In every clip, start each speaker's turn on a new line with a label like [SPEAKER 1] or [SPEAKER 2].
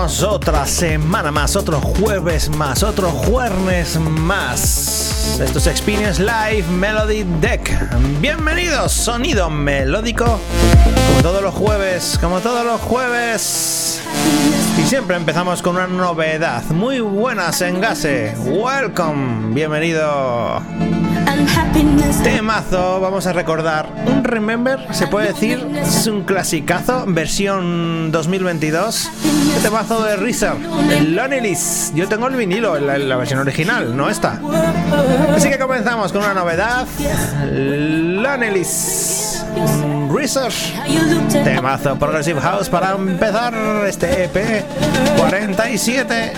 [SPEAKER 1] Otra semana más, otro jueves más, otro jueves más. Esto es Experience Live Melody Deck. Bienvenidos, sonido melódico. Como todos los jueves, como todos los jueves. Y siempre empezamos con una novedad. Muy buenas en Gase. Welcome, bienvenido. Temazo, vamos a recordar un Remember, se puede decir, es un clasicazo, versión 2022. El temazo de Rizar, el Loneliness. Yo tengo el vinilo, la, la, versión original, no esta. Así que comenzamos con una novedad: Loneliness. Research, temazo Progressive House para empezar este EP 47.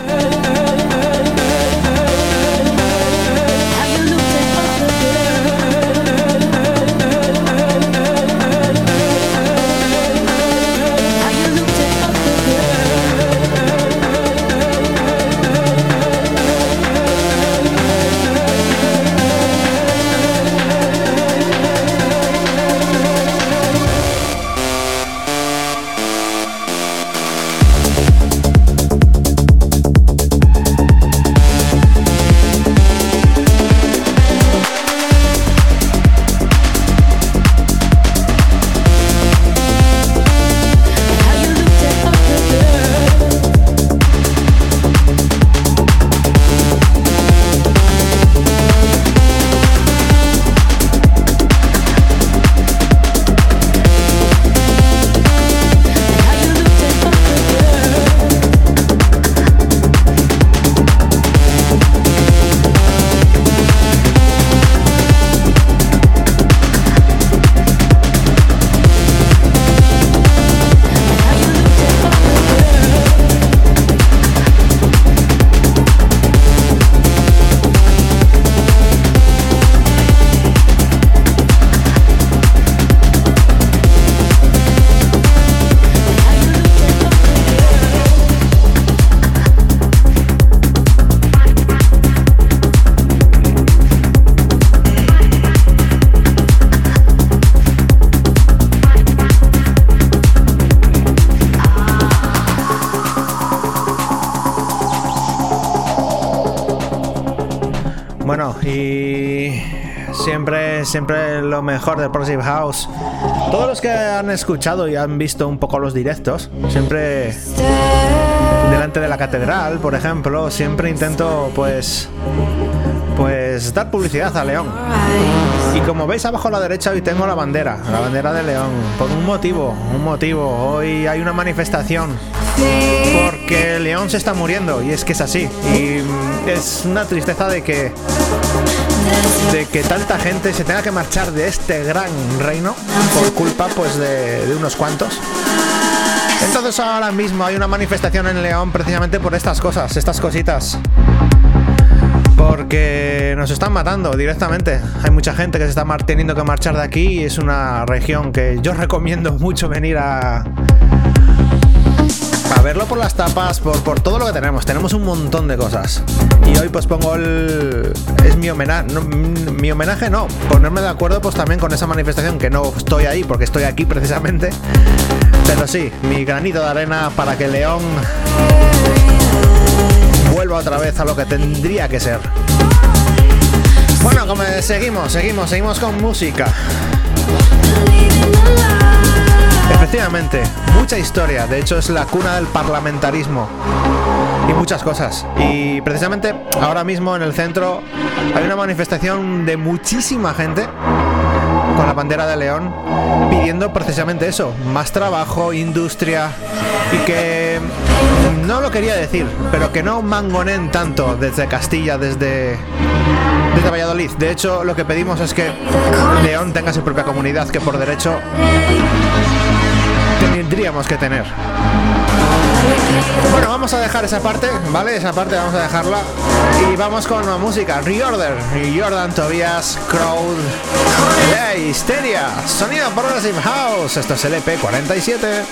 [SPEAKER 1] Siempre lo mejor del Progressive House. Todos los que han escuchado y han visto un poco los directos, siempre delante de la catedral, por ejemplo, siempre intento pues pues dar publicidad a León. Y como veis abajo a la derecha hoy tengo la bandera, la bandera de León, por un motivo, un motivo. Hoy hay una manifestación porque León se está muriendo y es que es así. Y es una tristeza de que de que tanta gente se tenga que marchar de este gran reino por culpa pues de, unos cuantos. Entonces ahora mismo hay una manifestación en León precisamente por estas cosas, estas cositas. Porque nos están matando directamente. Hay mucha gente que se está teniendo que marchar de aquí y es una región que yo recomiendo mucho venir a, a verlo por las tapas, por, por todo lo que tenemos. Tenemos un montón de cosas. Y hoy pues pongo el... Es mi homenaje. No, mi homenaje no. Ponerme de acuerdo pues también con esa manifestación que no estoy ahí porque estoy aquí precisamente. Pero sí, mi granito de arena para que León vuelva otra vez a lo que tendría que ser. Bueno, como seguimos, seguimos, seguimos con música. Efectivamente, mucha historia. De hecho, es la cuna del parlamentarismo. Y muchas cosas. Y precisamente ahora mismo en el centro hay una manifestación de muchísima gente con la bandera de León pidiendo precisamente eso, más trabajo, industria y que no lo quería decir, pero que no mangonen tanto desde Castilla, desde desde Valladolid. De hecho, lo que pedimos es que León tenga su propia comunidad que por derecho tendríamos que tener. Bueno, vamos a dejar esa parte, ¿vale? Esa parte vamos a dejarla. Y vamos con la música. Reorder. Jordan Tobias, Crowd. Hey, Histeria. Sonido Progressive House. Esto es el EP 47.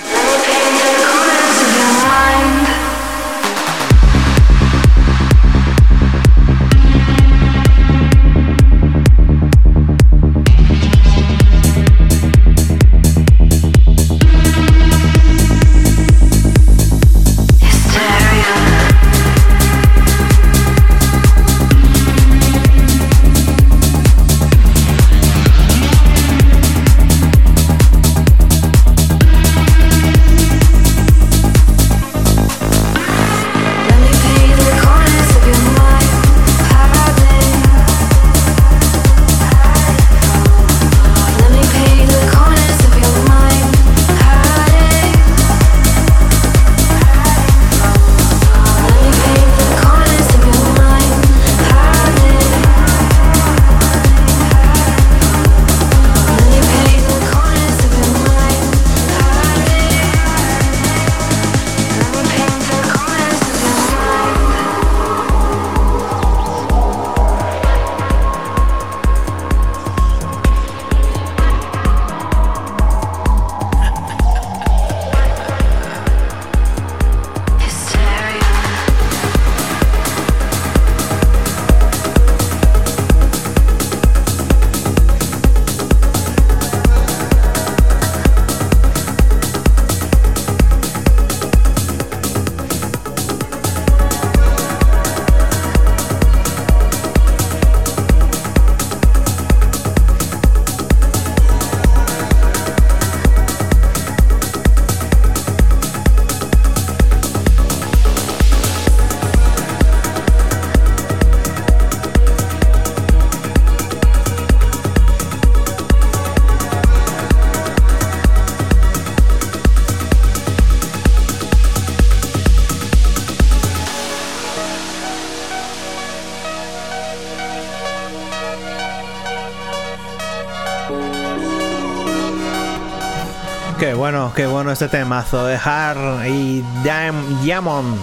[SPEAKER 1] Qué bueno este temazo de Har y Diamond.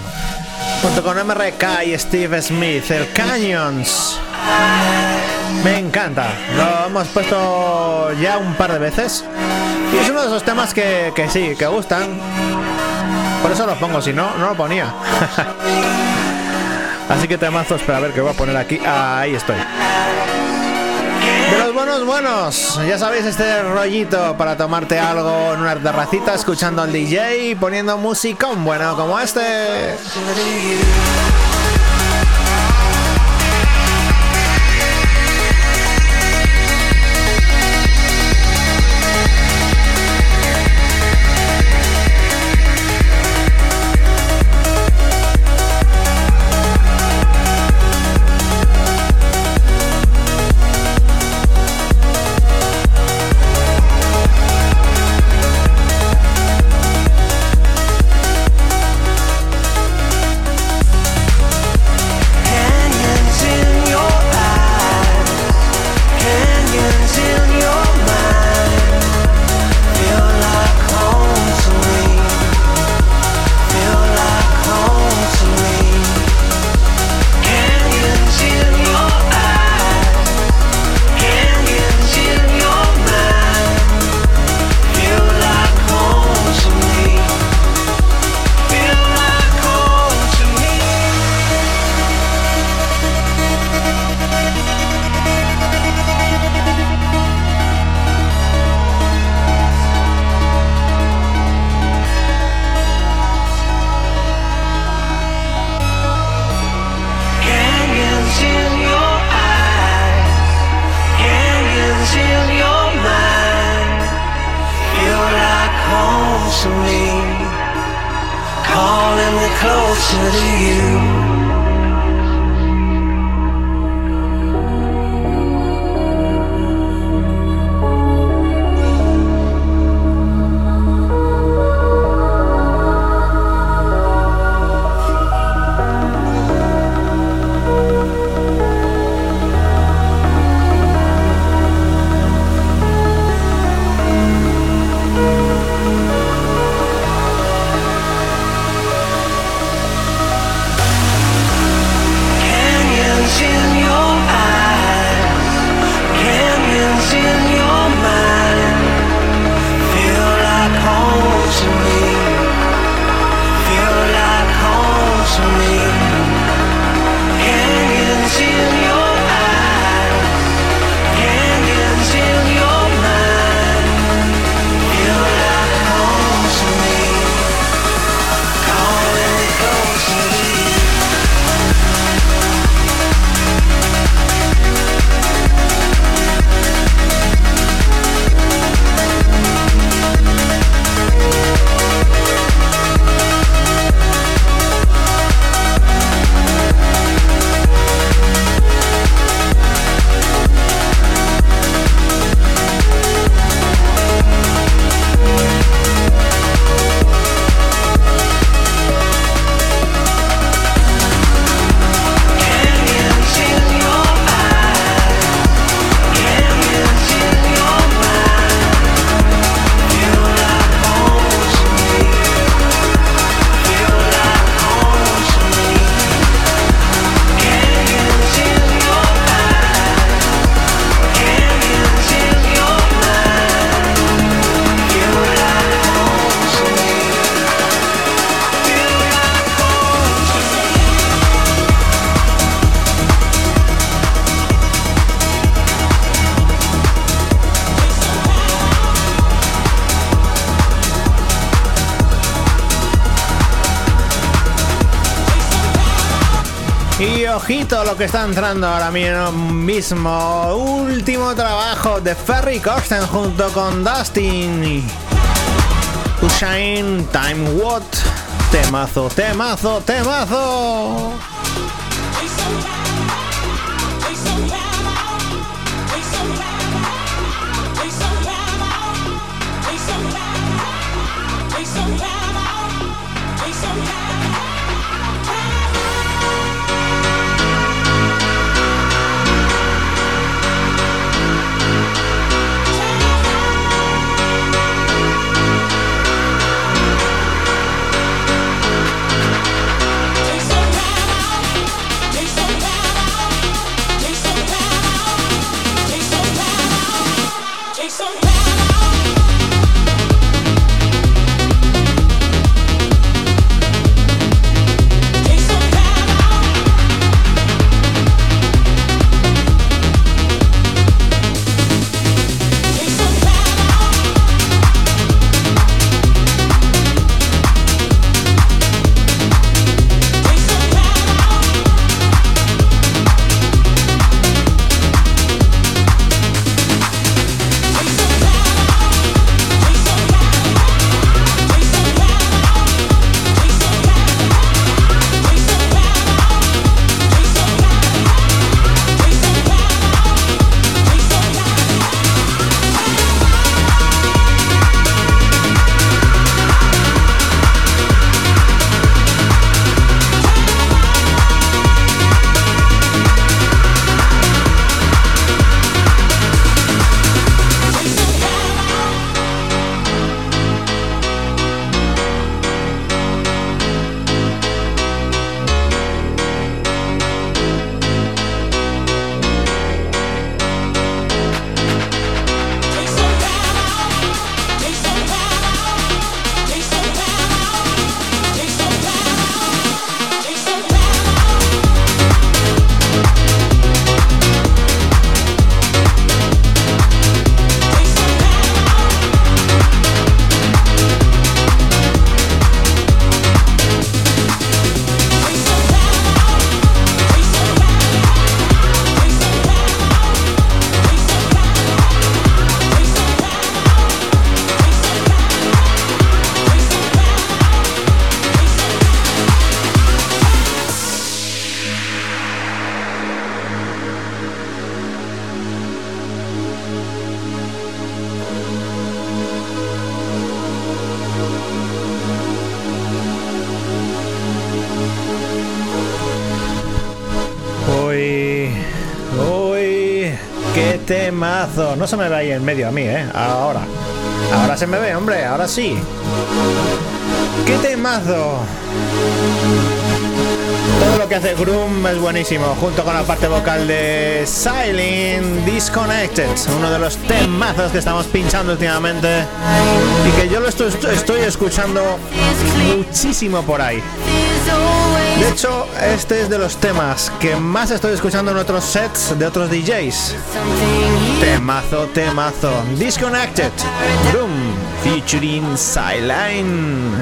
[SPEAKER 1] Junto con MRK y Steve Smith, el Canyons. Me encanta. Lo hemos puesto ya un par de veces. Y es uno de esos temas que, que sí, que gustan. Por eso lo pongo, si no, no lo ponía. Así que temazos, pero a ver qué voy a poner aquí. Ahí estoy. Buenos buenos, ya sabéis este rollito para tomarte algo en una terracita escuchando al DJ y poniendo musicón bueno como este. Que está entrando ahora mismo. Último trabajo de Ferry Corsten junto con Dustin. Shine Time What. Temazo, temazo, temazo.
[SPEAKER 2] Se me ve ahí en medio a mí, ¿eh? Ahora. Ahora se me ve, hombre, ahora sí. ¡Qué temazo! Todo lo que hace Groom es buenísimo, junto con la parte vocal de Silent Disconnected, uno de los temazos que estamos pinchando últimamente y que yo lo estoy, estoy escuchando muchísimo por ahí. De hecho, este es de los temas que más estoy escuchando en otros sets de otros DJs. Temazo, temazo. Disconnected. Groom featuring Sideline.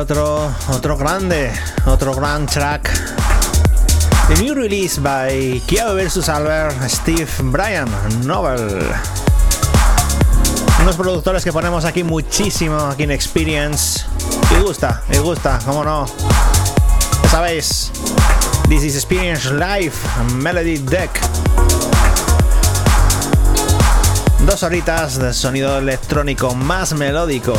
[SPEAKER 1] Otro, otro grande, otro gran track. The new release by Kiev vs. Albert, Steve Bryan, Novel. Unos productores que ponemos aquí muchísimo, aquí en Experience. Y gusta, y gusta, cómo no. Ya sabéis, This is Experience Live, Melody Deck. Dos horitas de sonido electrónico más melódico.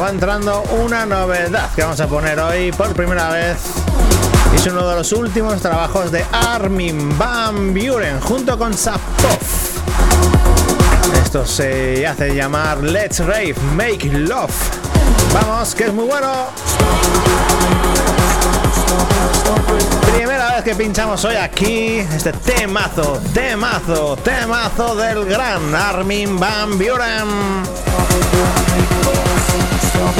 [SPEAKER 1] Va entrando, una novedad que vamos a poner hoy por primera vez. Es uno de los últimos trabajos de Armin Van Buren junto con Sapov. Esto se hace llamar Let's Rave, Make Love. Vamos, que es muy bueno. Primera vez que pinchamos hoy aquí este temazo, temazo, temazo del gran Armin Van Buren.
[SPEAKER 3] Stop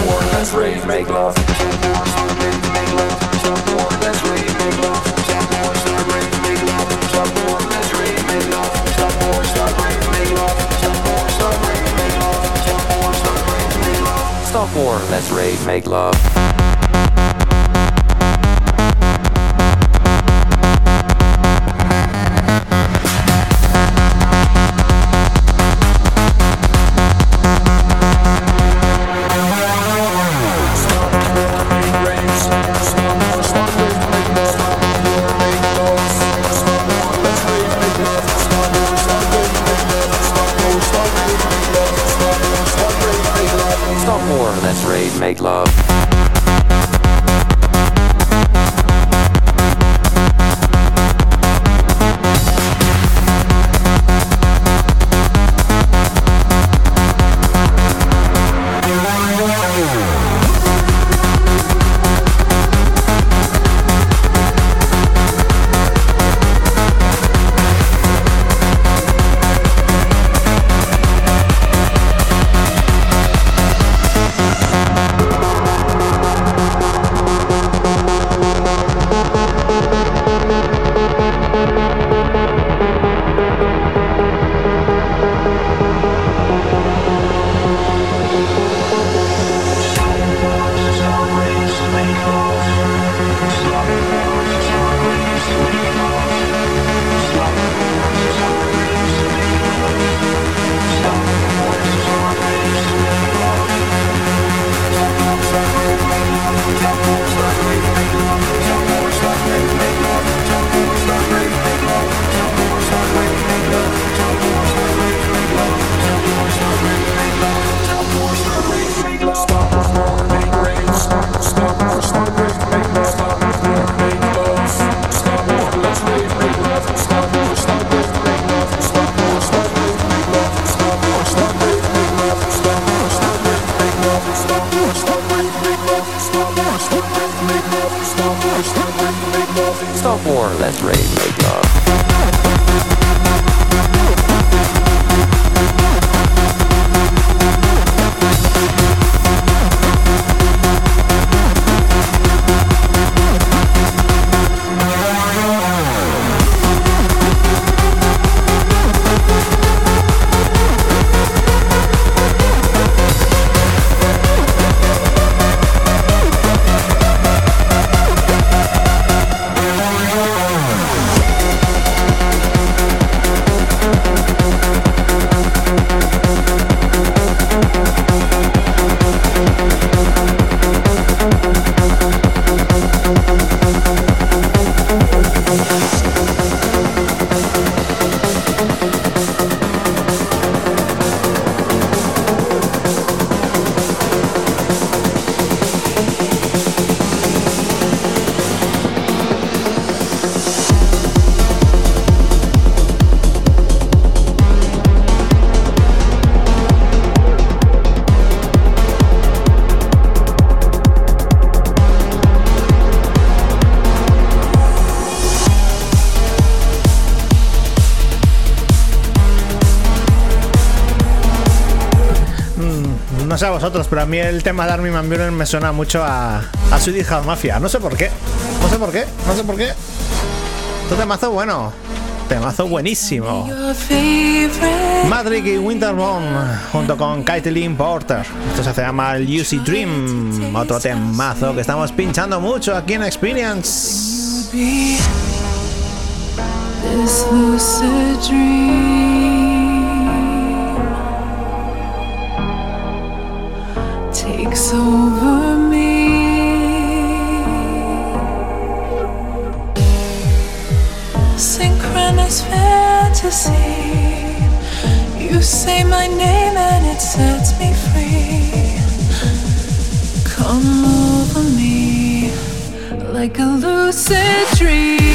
[SPEAKER 3] war, let's rave, make love.
[SPEAKER 1] No sé a vosotros, pero a mí el tema de Armin Van Buren me suena mucho a, a Swedish House Mafia. No sé por qué. No sé por qué. No sé por qué. Tu temazo bueno. Temazo buenísimo. Madrid y Winterbone junto con Kaitlyn Porter. Esto se llama el UC Dream. Otro temazo que estamos pinchando mucho aquí en Experience.
[SPEAKER 4] Like a lucid dream.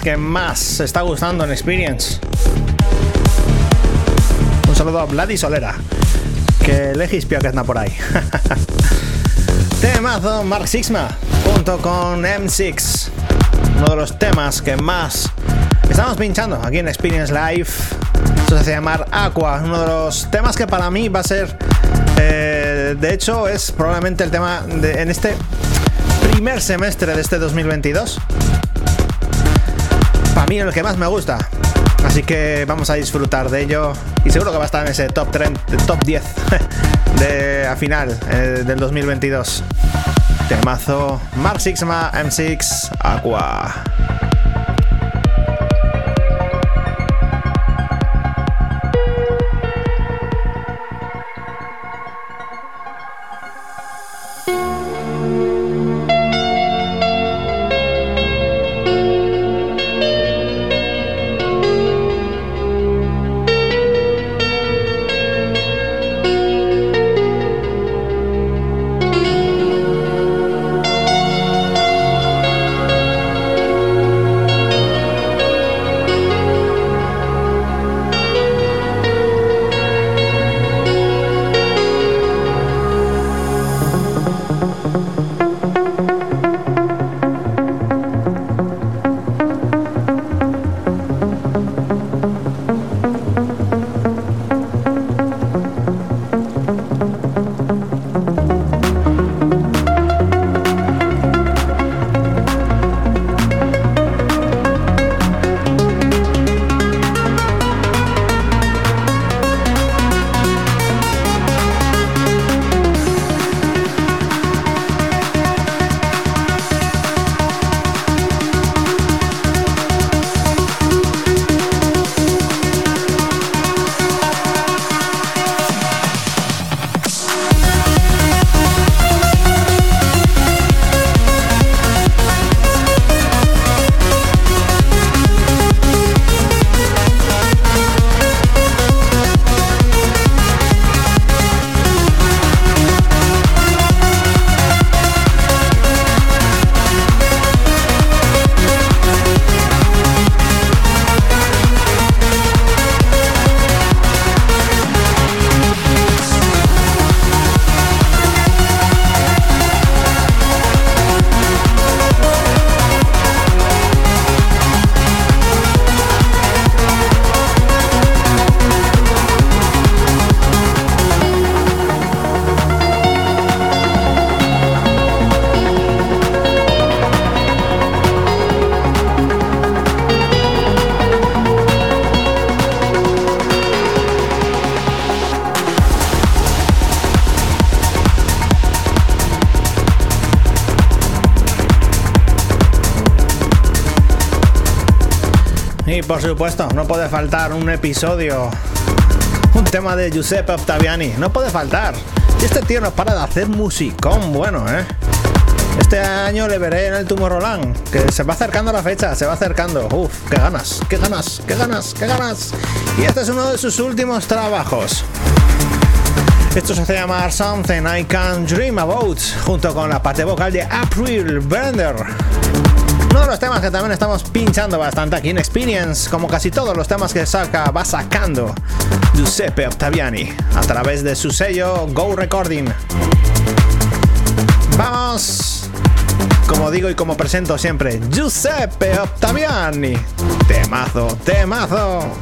[SPEAKER 1] Que más está gustando en Experience. Un saludo a Vladi Solera. Que legis pio que anda por ahí. Temazo Mark Sixma junto con M6. Uno de los temas que más estamos pinchando aquí en Experience Live. Esto se hace llamar Aqua. Uno de los temas que para mí va a ser. eh, de hecho, es probablemente el tema en este primer semestre de este 2022 para mí el que más me gusta. Así que vamos a disfrutar de ello y seguro que va a estar en ese top, 30, top 10 de, a final eh, del 2022. Temazo Mark Sixma M6 Aqua. Por supuesto, no puede faltar un episodio, un tema de Giuseppe Ottaviani, no puede faltar. Y este tío no para de hacer musicón bueno, ¿eh? Este año le veré en el Tomorrowland, que se va acercando la fecha, se va acercando. Uf, qué ganas, qué ganas, qué ganas, qué ganas. Y este es uno de sus últimos trabajos. Esto se hace llamar Something I Can Dream About, junto con la parte vocal de April Bender. Uno de los temas que también estamos pinchando bastante aquí en Experience, como casi todos los temas que saca, va sacando Giuseppe Octaviani a través de su sello Go Recording. Vamos, como digo y como presento siempre, Giuseppe Octaviani. Temazo, temazo.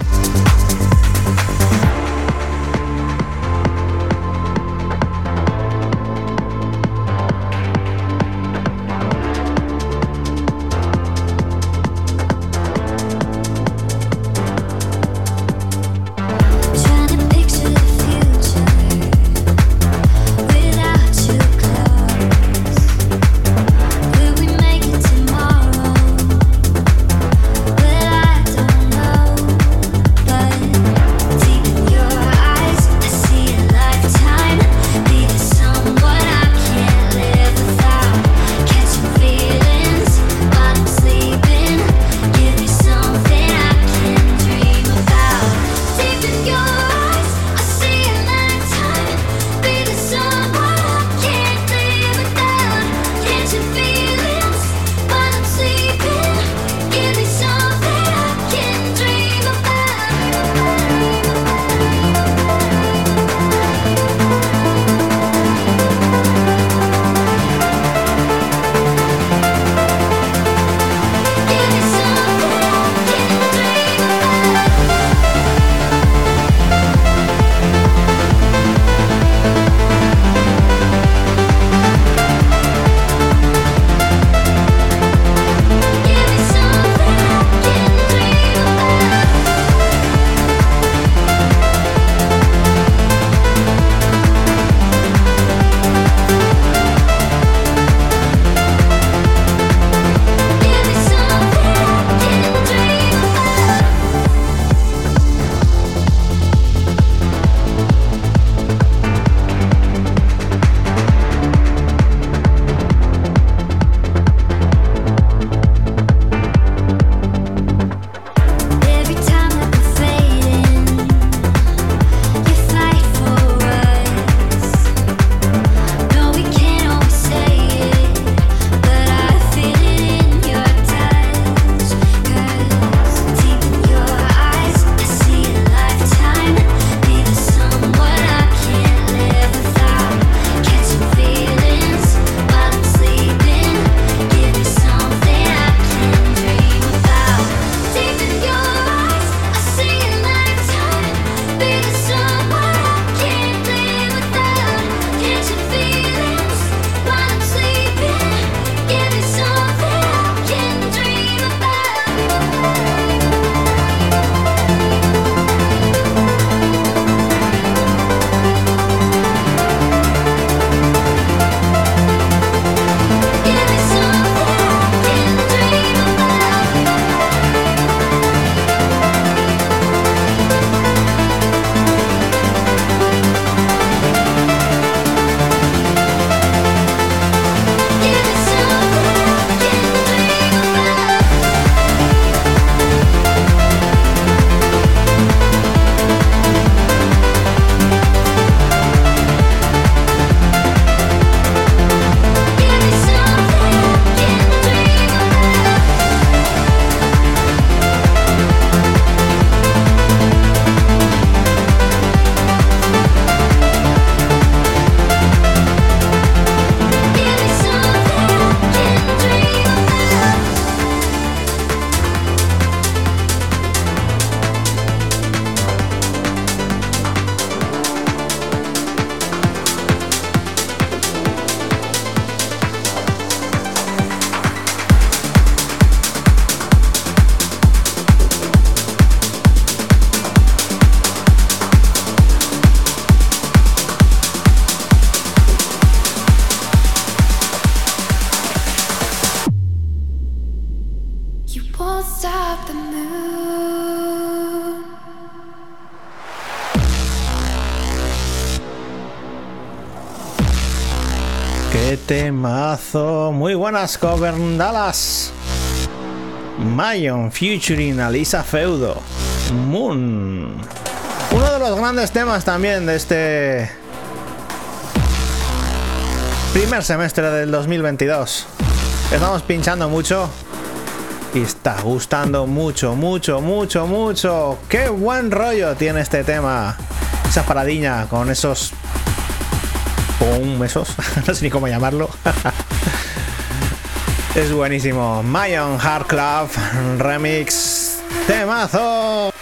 [SPEAKER 5] Buenas, Covern Dallas. Mayon featuring Alisa Feudo. Moon. Uno de los grandes temas también de este primer semestre del 2022. Estamos pinchando mucho y está gustando mucho, mucho, mucho, mucho. Qué buen rollo tiene este tema. Esa paradiña con esos pum, esos, no sé ni cómo llamarlo. es buenísimo. Mayon Hard Club Remix Temazo.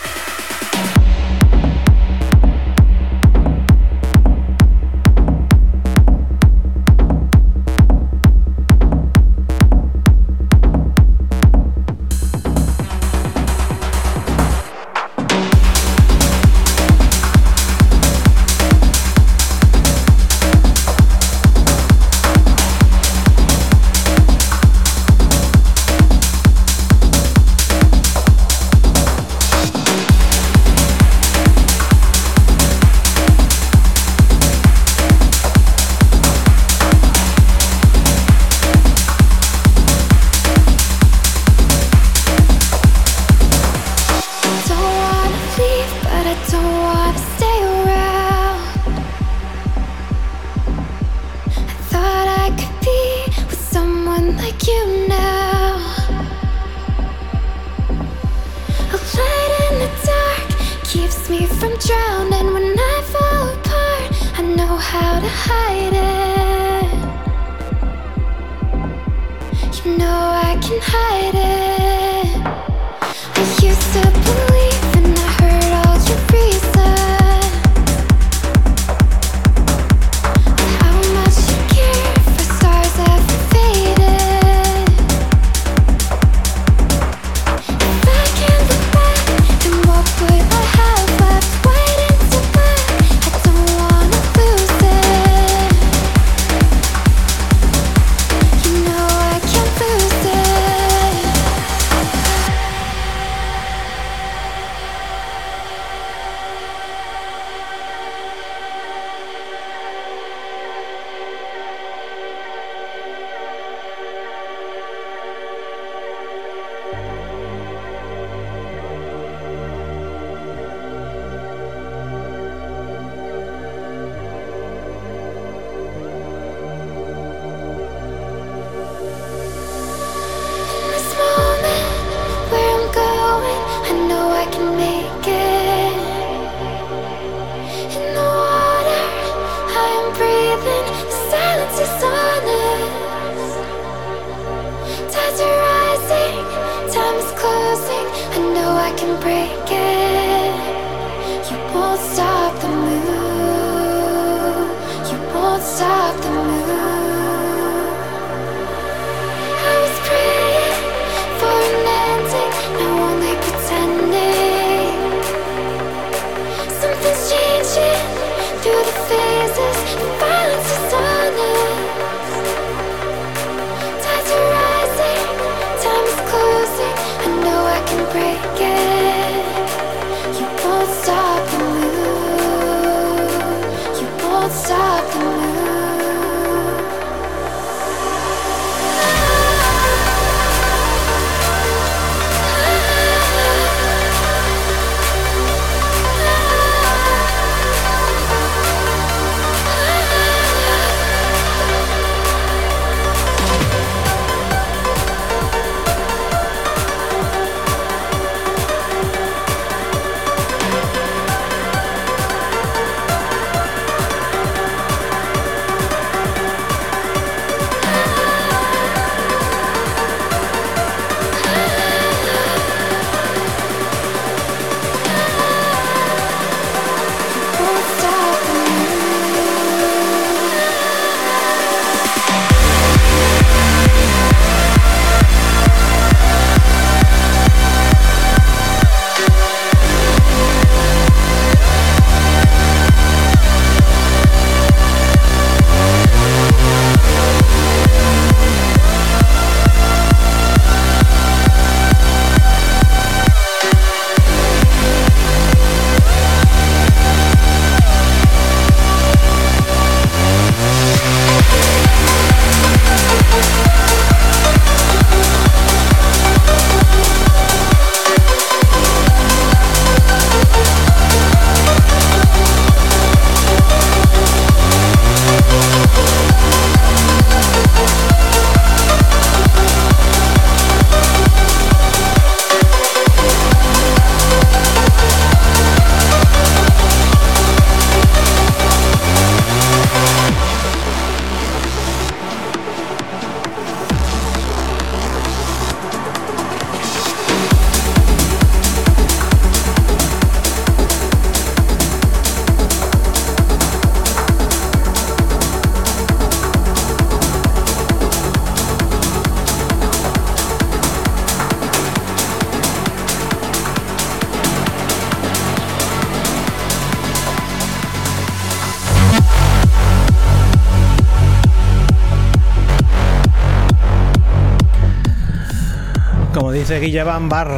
[SPEAKER 1] Dice Guille Bar,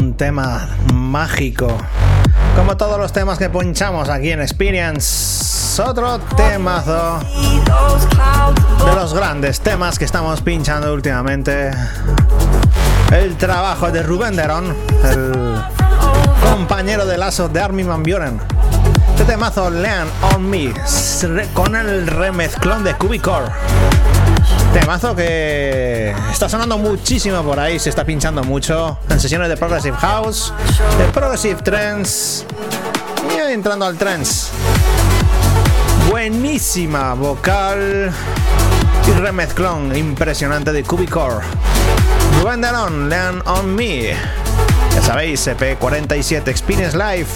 [SPEAKER 1] un tema mágico. Como todos los temas que ponchamos aquí en Experience, otro temazo de los grandes temas que estamos pinchando últimamente. El trabajo de Rubén Derón, el compañero de lazo de Armin Van Buren. Este temazo Lean on Me con el remezclón de Cubicore. Temazo que está sonando muchísimo por ahí, se está pinchando mucho en sesiones de Progressive House, de Progressive Trends y entrando al Trends. Buenísima vocal y remezclón impresionante de Cubicore. Rubén Delon, Lean on Me. Ya sabéis, EP47 Experience Live.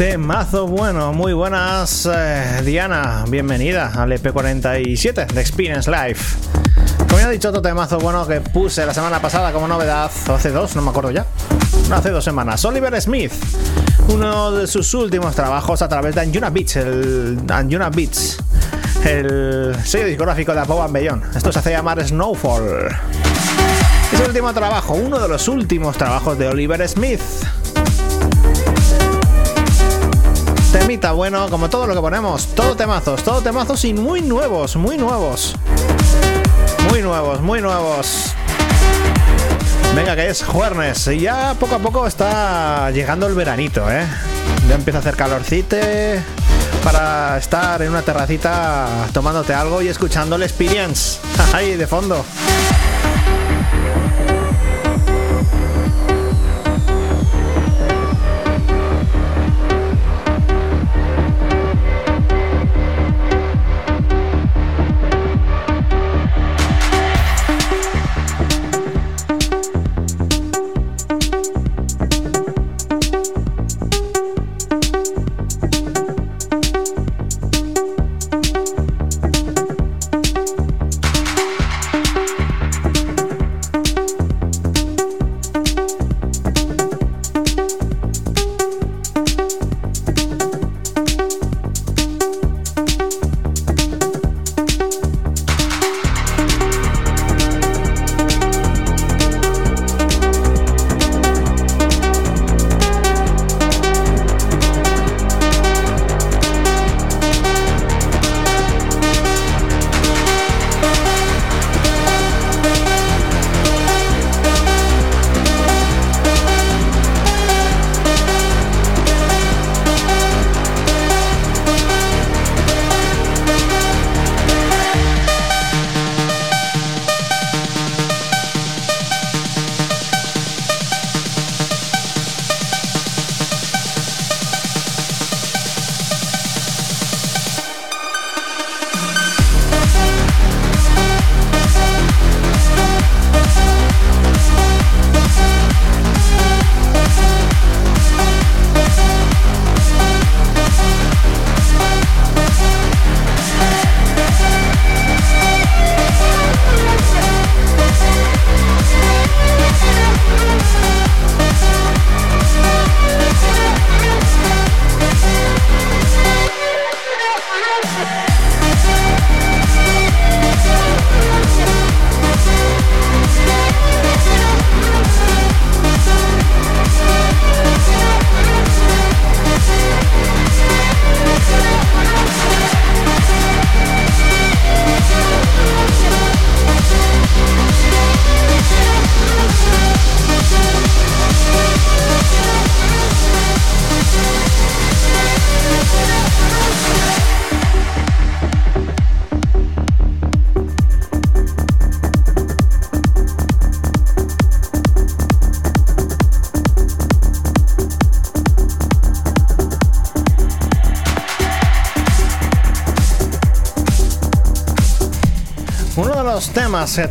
[SPEAKER 1] Temazo bueno. Muy buenas, eh, Diana. Bienvenida al EP47 de Experience Life. Como ya he dicho, otro temazo bueno que puse la semana pasada como novedad, o hace dos, no me acuerdo ya. Hace dos semanas. Oliver Smith, uno de sus últimos trabajos a través de Anjuna Beats, el Anjuna Beats, el sello discográfico de Bob Beyond. Esto se hace llamar Snowfall. Es el último trabajo, uno de los últimos trabajos de Oliver Smith. Bueno, como todo lo que ponemos, todo temazos, todo temazos y muy nuevos, muy nuevos. Muy nuevos, muy nuevos. Venga, que es jueves y ya poco a poco está llegando el veranito, ¿eh? Ya empieza a hacer calorcite para estar en una terracita tomándote algo y escuchando el experience ahí de fondo.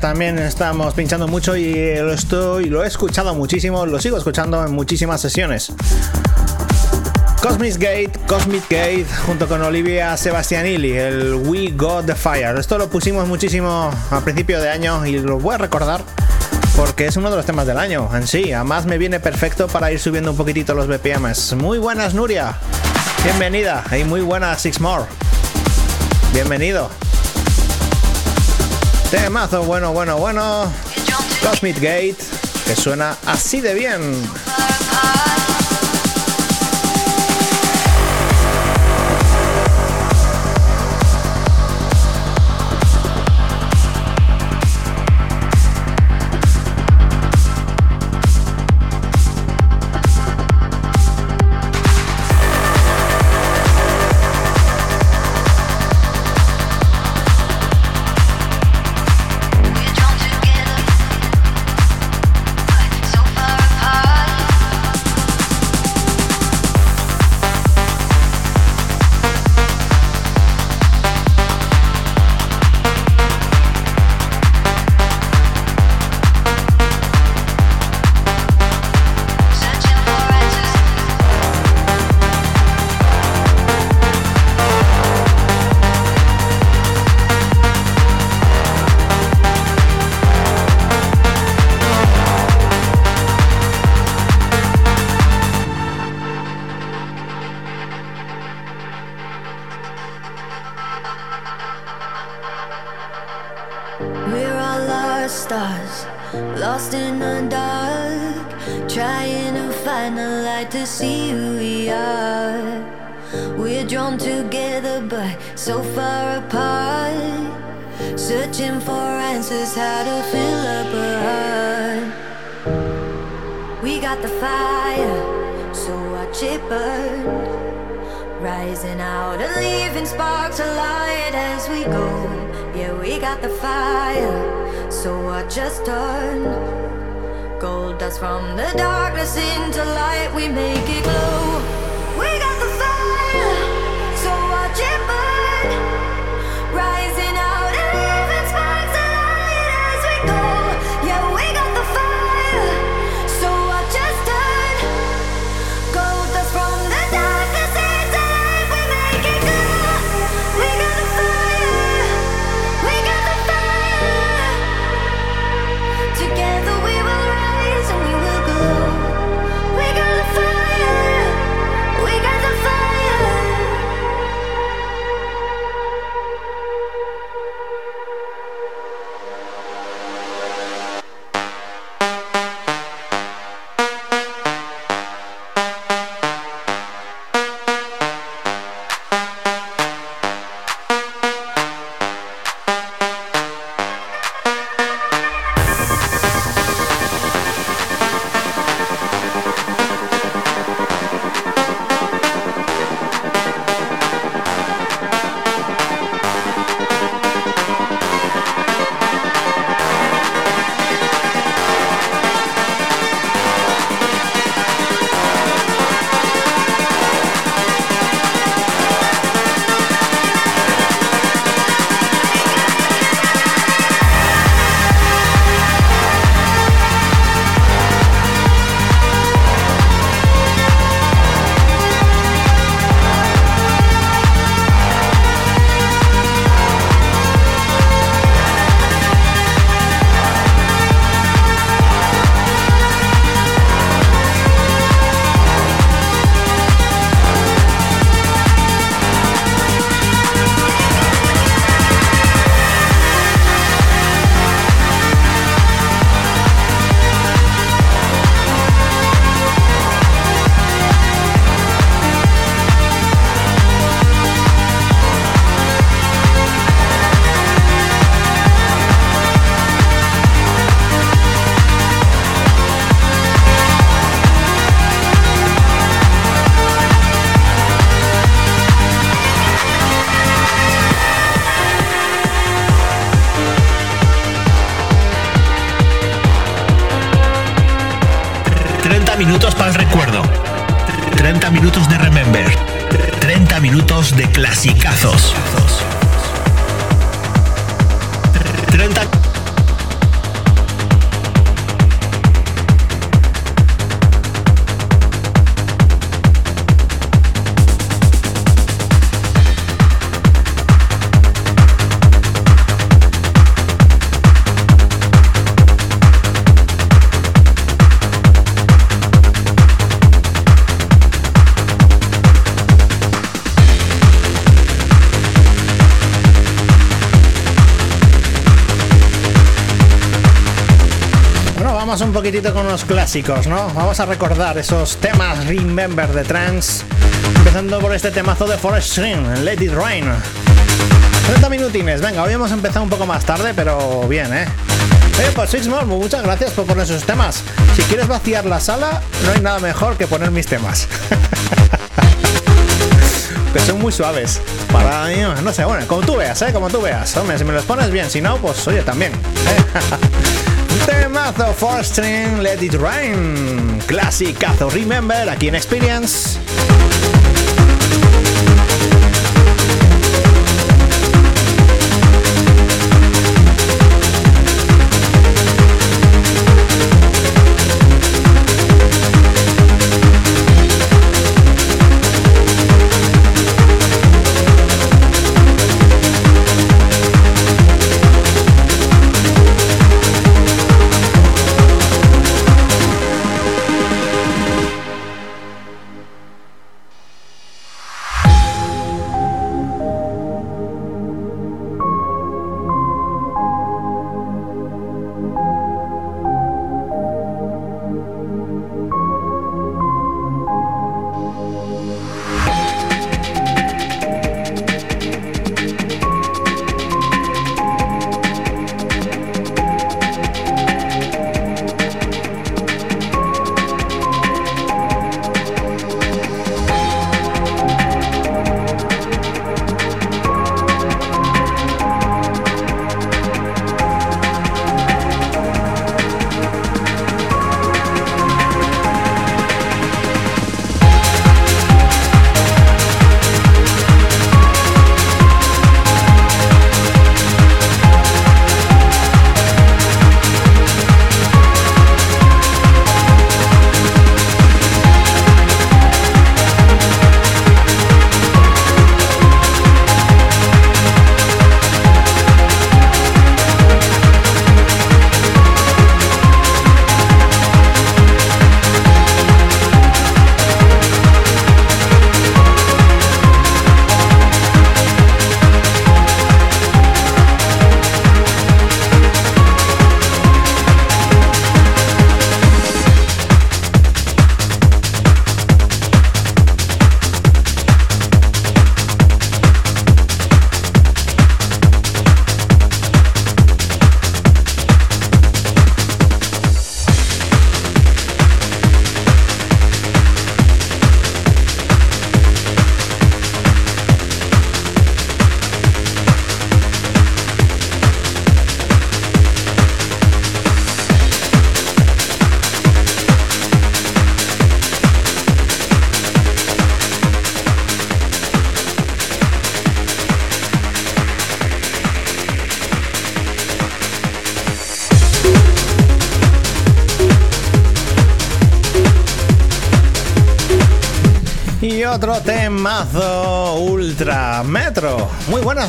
[SPEAKER 1] También estamos pinchando mucho y lo estoy lo he escuchado muchísimo, lo sigo escuchando en muchísimas sesiones. Cosmic Gate, Cosmic Gate, junto con Olivia Sebastianilli, el We Got the Fire. Esto lo pusimos muchísimo a principio de año y lo voy a recordar porque es uno de los temas del año en sí. Además me viene perfecto para ir subiendo un poquitito los BPMs. Muy buenas, Nuria. Bienvenida. Y muy buenas, Six More. Bienvenido. Temazo, bueno, bueno, bueno. Cosmic Gate, que suena así de bien.
[SPEAKER 6] Dust from the darkness into light, we make it glow.
[SPEAKER 1] Un poquitito con los clásicos, ¿no? Vamos a recordar esos temas Remember de Trance. Empezando por este temazo de Forest Stream, Let It Rain. 30 minutines, venga, hoy hemos empezado un poco más tarde, pero bien, ¿eh? Oye, pues Sixmore, muchas gracias por poner esos temas. Si quieres vaciar la sala, no hay nada mejor que poner mis temas. que son muy suaves. Para mí, no sé, bueno, como tú veas, ¿eh? Como tú veas. Hombre, si me los pones bien, si no, pues oye, también. ¿eh? Temazo Four String, Let It Rain. Clasicazo, remember, aquí en Experience.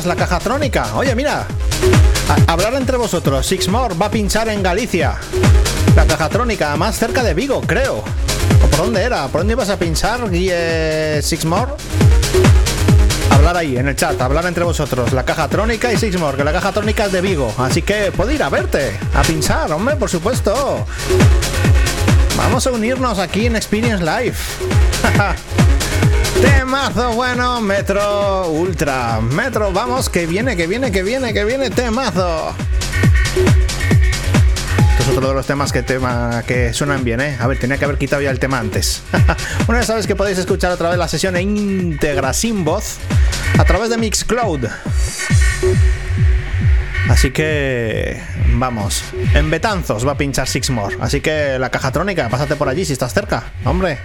[SPEAKER 1] La caja trónica. Oye, mira. Hablar entre vosotros. Sixmore va a pinchar en Galicia. La caja trónica, más cerca de Vigo, creo. ¿O por dónde era? ¿Por dónde ibas a pinchar, Guille Sixmore? Hablar ahí, en el chat, hablar entre vosotros. La caja trónica y Sixmore, que la caja trónica es de Vigo. Así que puedo ir a verte, a pinchar, hombre, por supuesto. Vamos a unirnos aquí en Experience Live. Temazo bueno, Metro Ultra. Metro, vamos, que viene, que viene, que viene, que viene, temazo. Estos son todos los temas que, tema, que suenan bien, ¿eh? A ver, tenía que haber quitado ya el tema antes. bueno, ya sabes que podéis escuchar otra vez la sesión íntegra sin voz a través de Mixcloud. Así que vamos, en Betanzos va a pinchar Sixmore. Así que la caja trónica, pásate por allí si estás cerca. Hombre,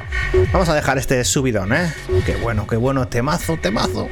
[SPEAKER 1] vamos a dejar este subidón, ¿eh? Qué bueno, qué bueno, temazo, temazo.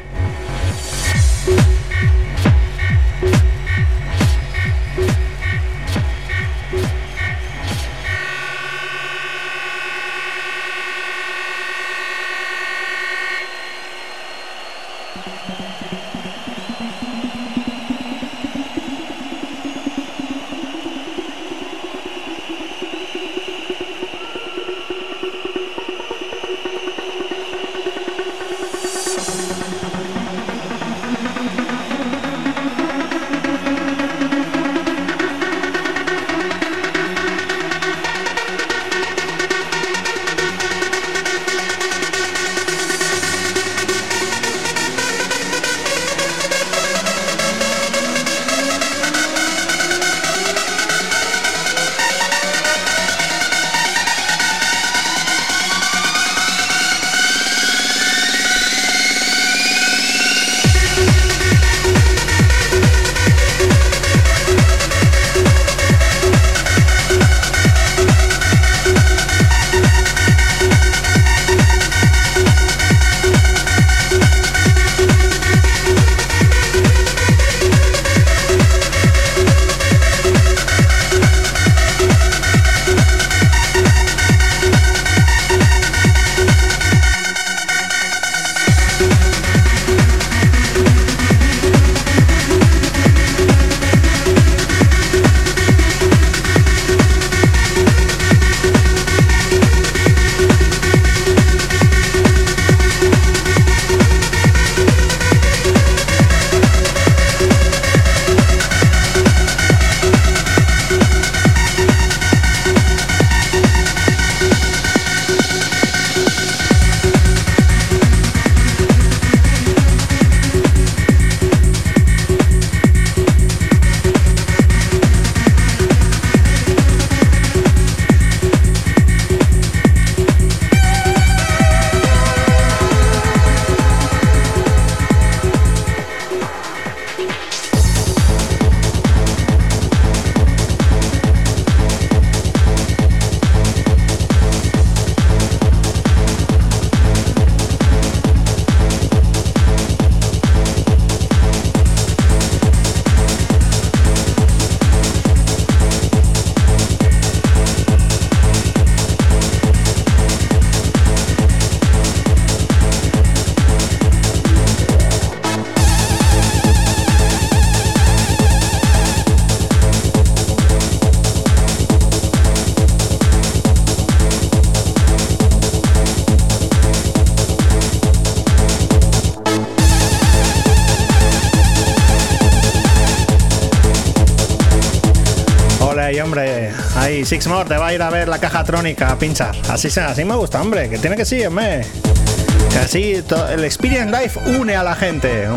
[SPEAKER 1] Te va a ir a ver la caja trónica a pinchar. Así así me gusta, hombre. Que tiene que sí. Que así el Experience Life une a la gente.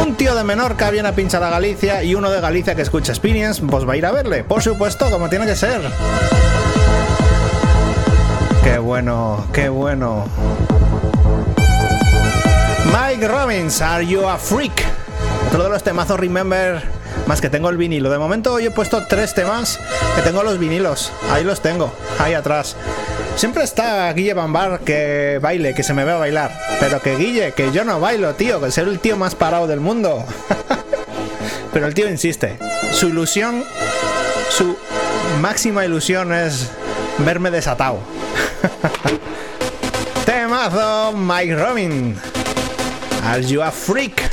[SPEAKER 1] Un tío de Menorca viene a pinchar a Galicia y uno de Galicia que escucha Experience, pues va a ir a verle. Por supuesto, como tiene que ser. Qué bueno, qué bueno. Mike Robbins, Are You a Freak? Otro de los temazos Remember más que tengo el vinilo. De momento hoy he puesto tres temas que tengo los vinilos. Ahí los tengo, ahí atrás. Siempre está Guille Bambar que baile, que se me ve a bailar. Pero que Guille, que yo no bailo, tío, que ser el tío más parado del mundo. Pero el tío insiste. Su ilusión, su máxima ilusión es verme desatado. Temazo Mike Robin. Are you a freak?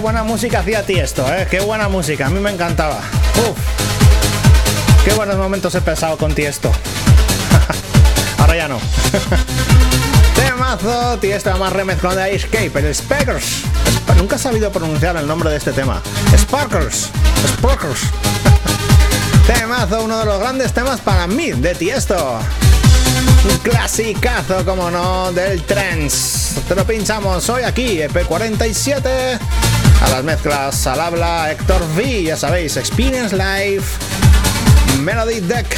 [SPEAKER 1] Buena música hacía Tiesto, ¿eh? Qué buena música, a mí me encantaba. Uf. Qué buenos momentos he pasado con Tiesto. Ahora ya no. Temazo, Tiesto más remezclado de Escape, el Speakers. Nunca he sabido pronunciar el nombre de este tema. Sparkers. Sparkers. Temazo, uno de los grandes temas para mí de Tiesto. Un clasicazo, como no, del trance. Te lo pinchamos hoy aquí, EP47. A las mezclas al habla Héctor V, ya sabéis, Experience Live, Melody Deck.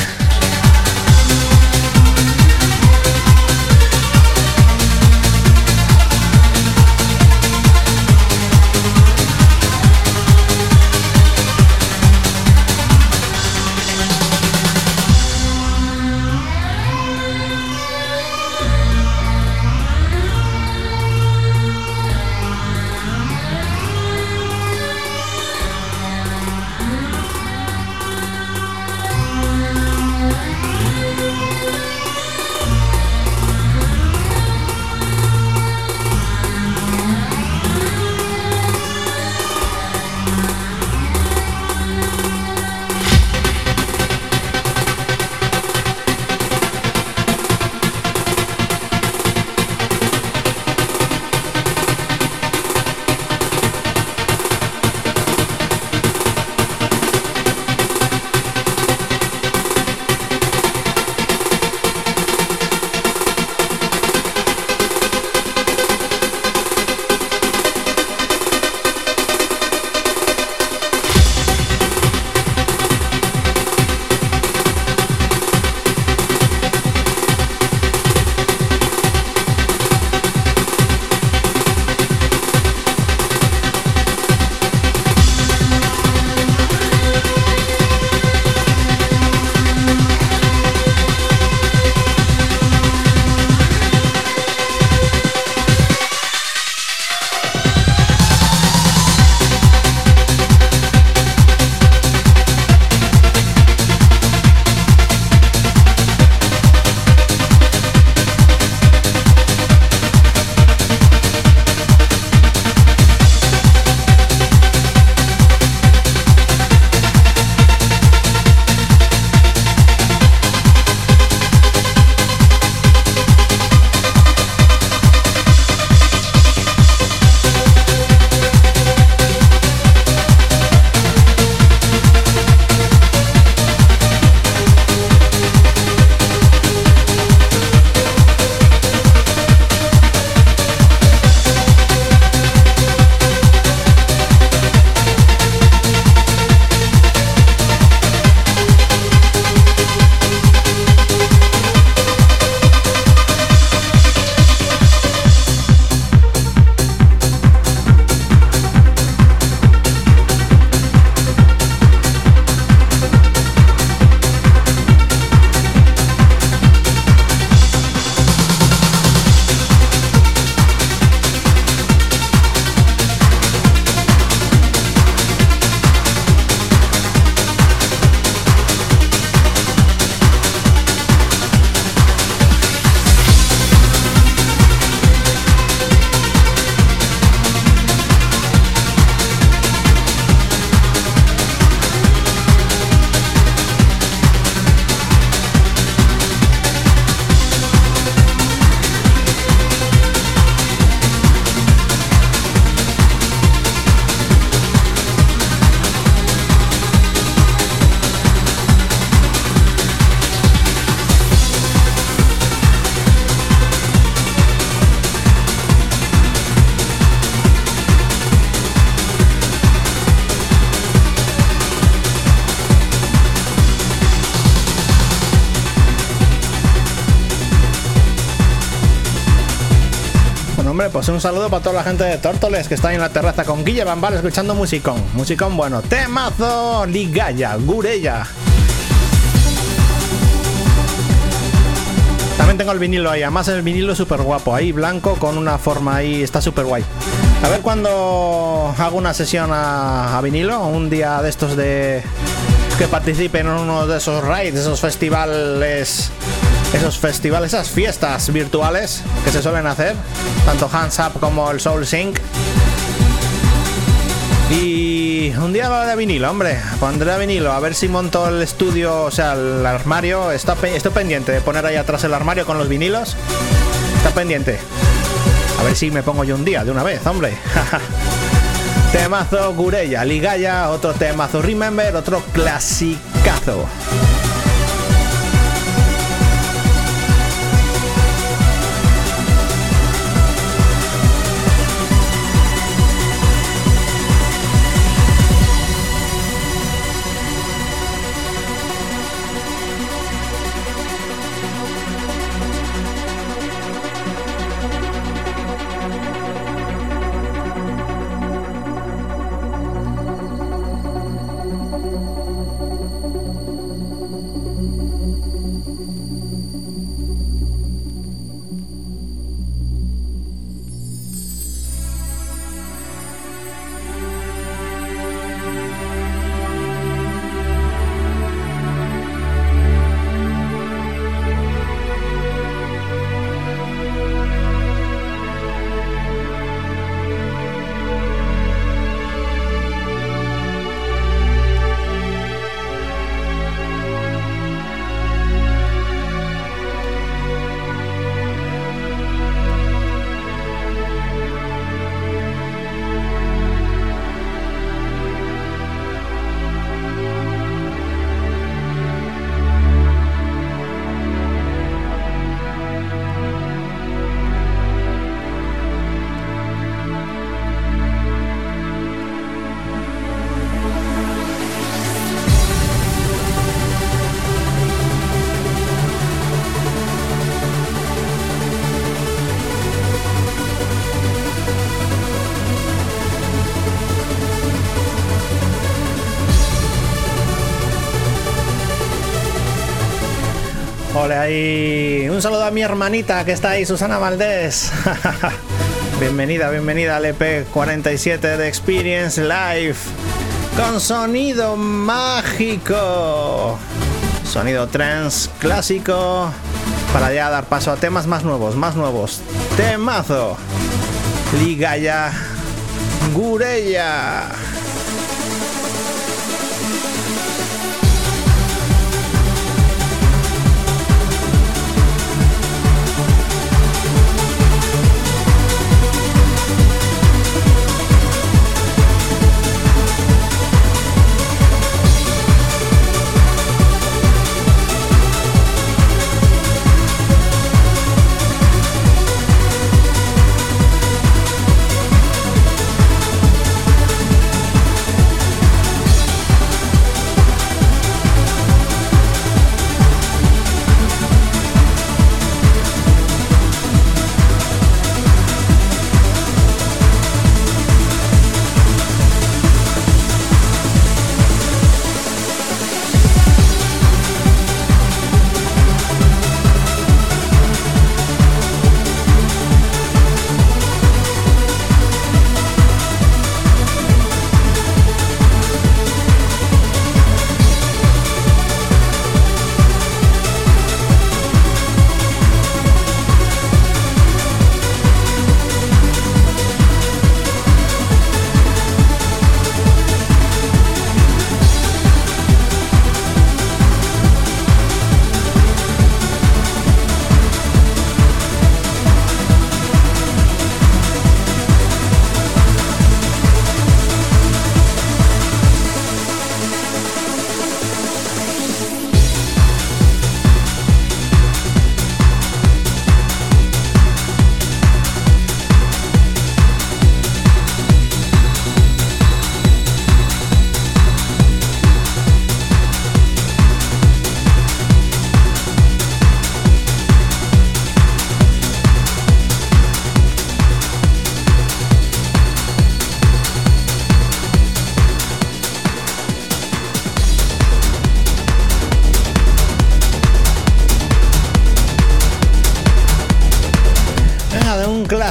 [SPEAKER 1] Pues un saludo para toda la gente de Tórtoles que está en la terraza con Guille Bambal escuchando musicón. Musicón bueno. Temazo, Ligaya, Gurella. También tengo el vinilo ahí, además el vinilo súper guapo, ahí blanco con una forma ahí, está súper guay. A ver cuando hago una sesión a, a vinilo, un día de estos de que participen en uno de esos raids, esos festivales, esos festivales, esas fiestas virtuales que se suelen hacer, tanto Hands Up como el Soul Sync. Y un día va de vinilo, hombre. Pondré a vinilo, a ver si monto el estudio, o sea, el armario. Está, estoy pendiente de poner ahí atrás el armario con los vinilos. Está pendiente. A ver si me pongo yo un día, de una vez, hombre. temazo Gurella, Ligaya, otro temazo Remember, otro clasicazo. Ahí. Un saludo a mi hermanita que está ahí, Susana Valdés. bienvenida, bienvenida al EP47 de Experience Live. Con sonido mágico. Sonido trance clásico. Para ya dar paso a temas más nuevos, más nuevos. Temazo. Ligaya. Gurella.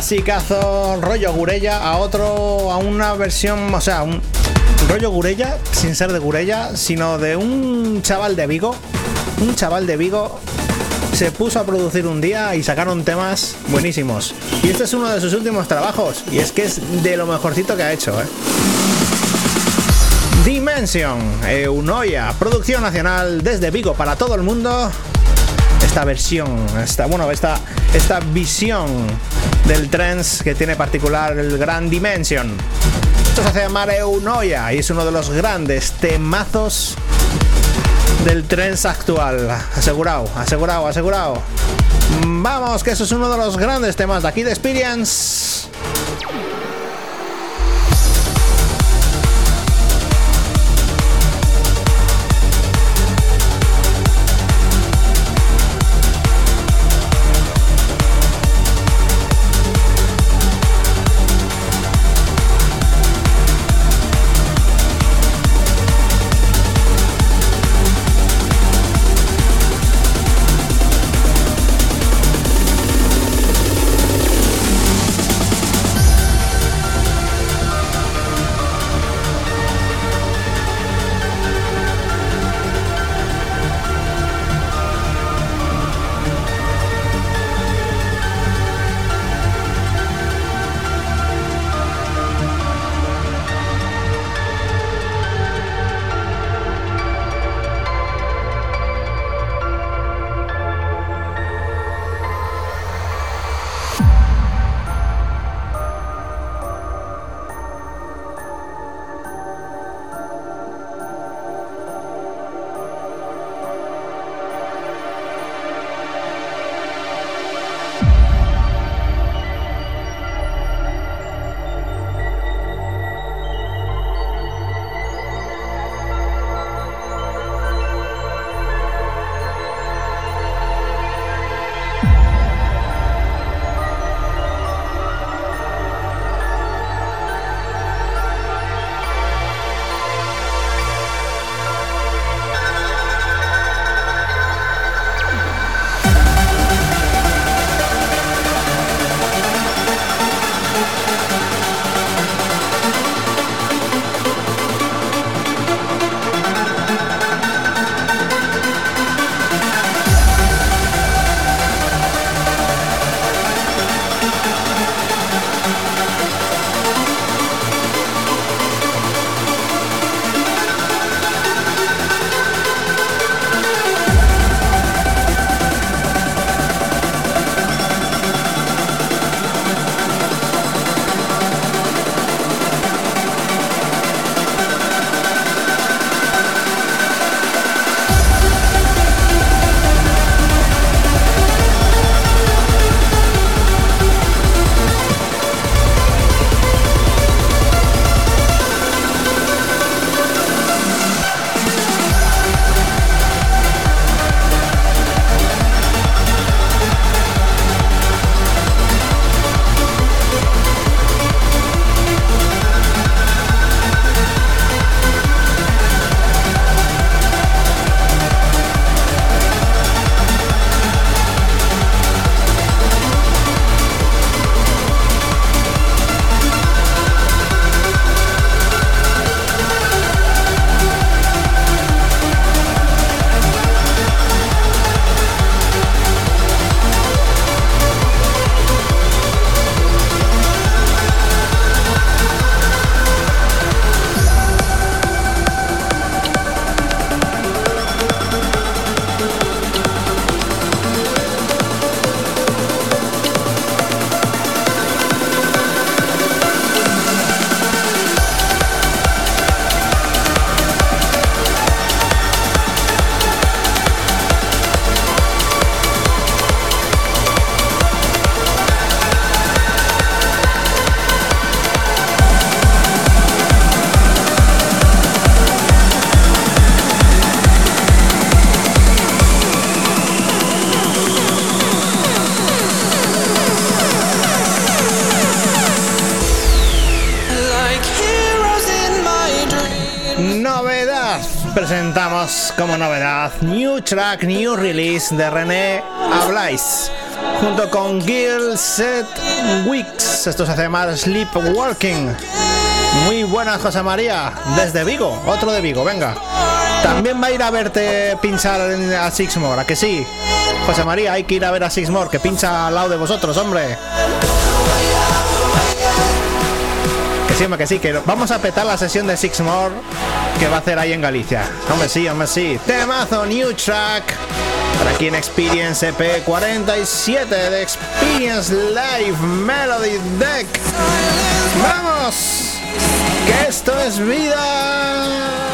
[SPEAKER 1] Clasicazo rollo Gurella a otro, a una versión, o sea, un rollo Gurella, sin ser de Gurella, sino de un chaval de Vigo. Un chaval de Vigo se puso a producir un día y sacaron temas buenísimos. Y este es uno de sus últimos trabajos, y es que es de lo mejorcito que ha hecho, ¿eh? Dimension, Eunoia, producción nacional desde Vigo para todo el mundo. Esta versión, esta, bueno, esta, esta visión del trance que tiene particular el Gran Dimension. Esto se hace llamar Eunoia y es uno de los grandes temazos del trance actual. Asegurado, asegurado, asegurado. Vamos, que eso es uno de los grandes temas de aquí de Experience. Como novedad New Track, New Release de René Ablais.
[SPEAKER 7] junto con Gil Set Weeks. Esto se hace llamar Sleepwalking. Muy buenas, José María. Desde Vigo, otro de Vigo, venga. También va a ir a verte pinchar a Sixmore, ¿a que sí? José María, hay que ir a ver a Sixmore, que pincha al lado de vosotros, hombre. Que sí, que vamos a petar la sesión de Sixmore que va a hacer ahí en Galicia. Hombre, sí, hombre, sí. Temazo, new track. Para aquí en Experience EP 47 de Experience Live Melody Deck. ¡Vamos! que esto es vida.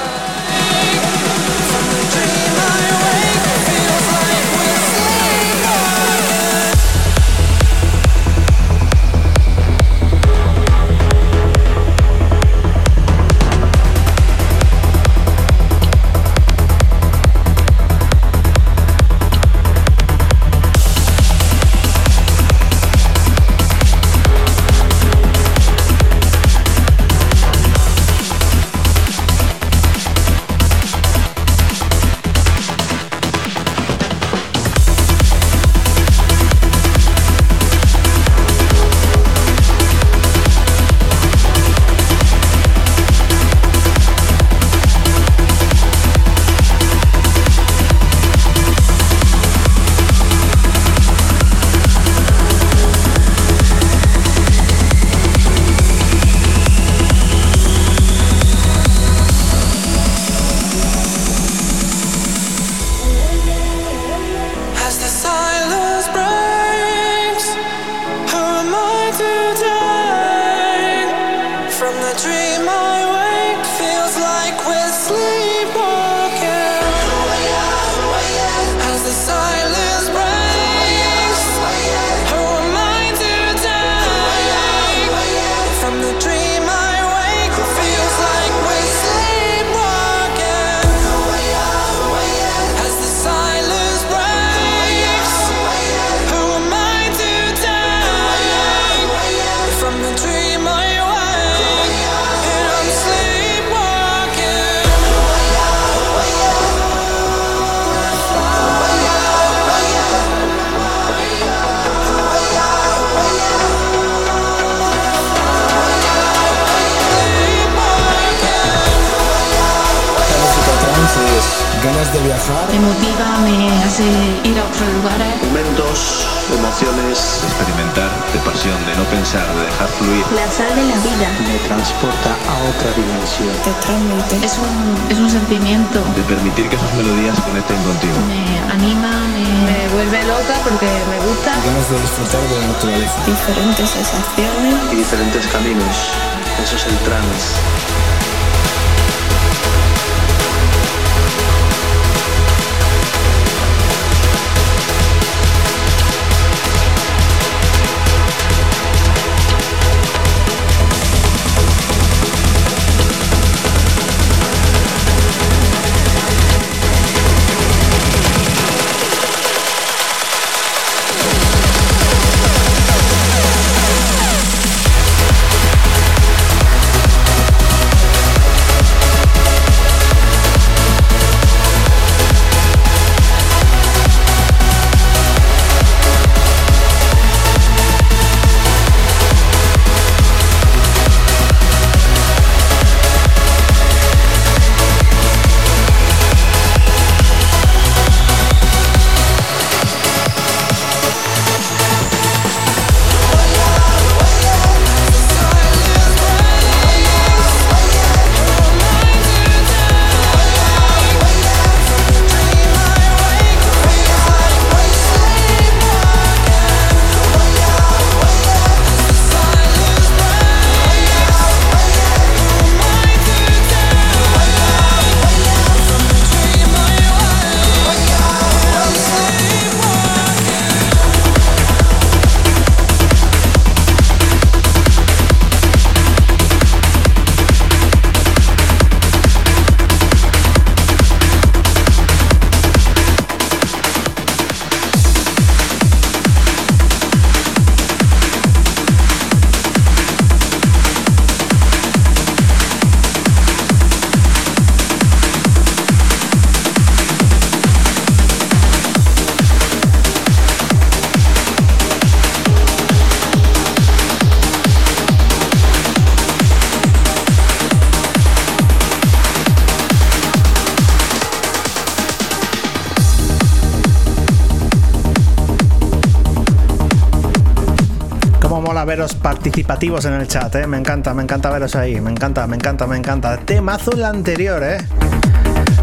[SPEAKER 1] Participativos en el chat, ¿eh? Me encanta, me encanta veros ahí. Me encanta, me encanta, me encanta. Temazo el anterior, ¿eh?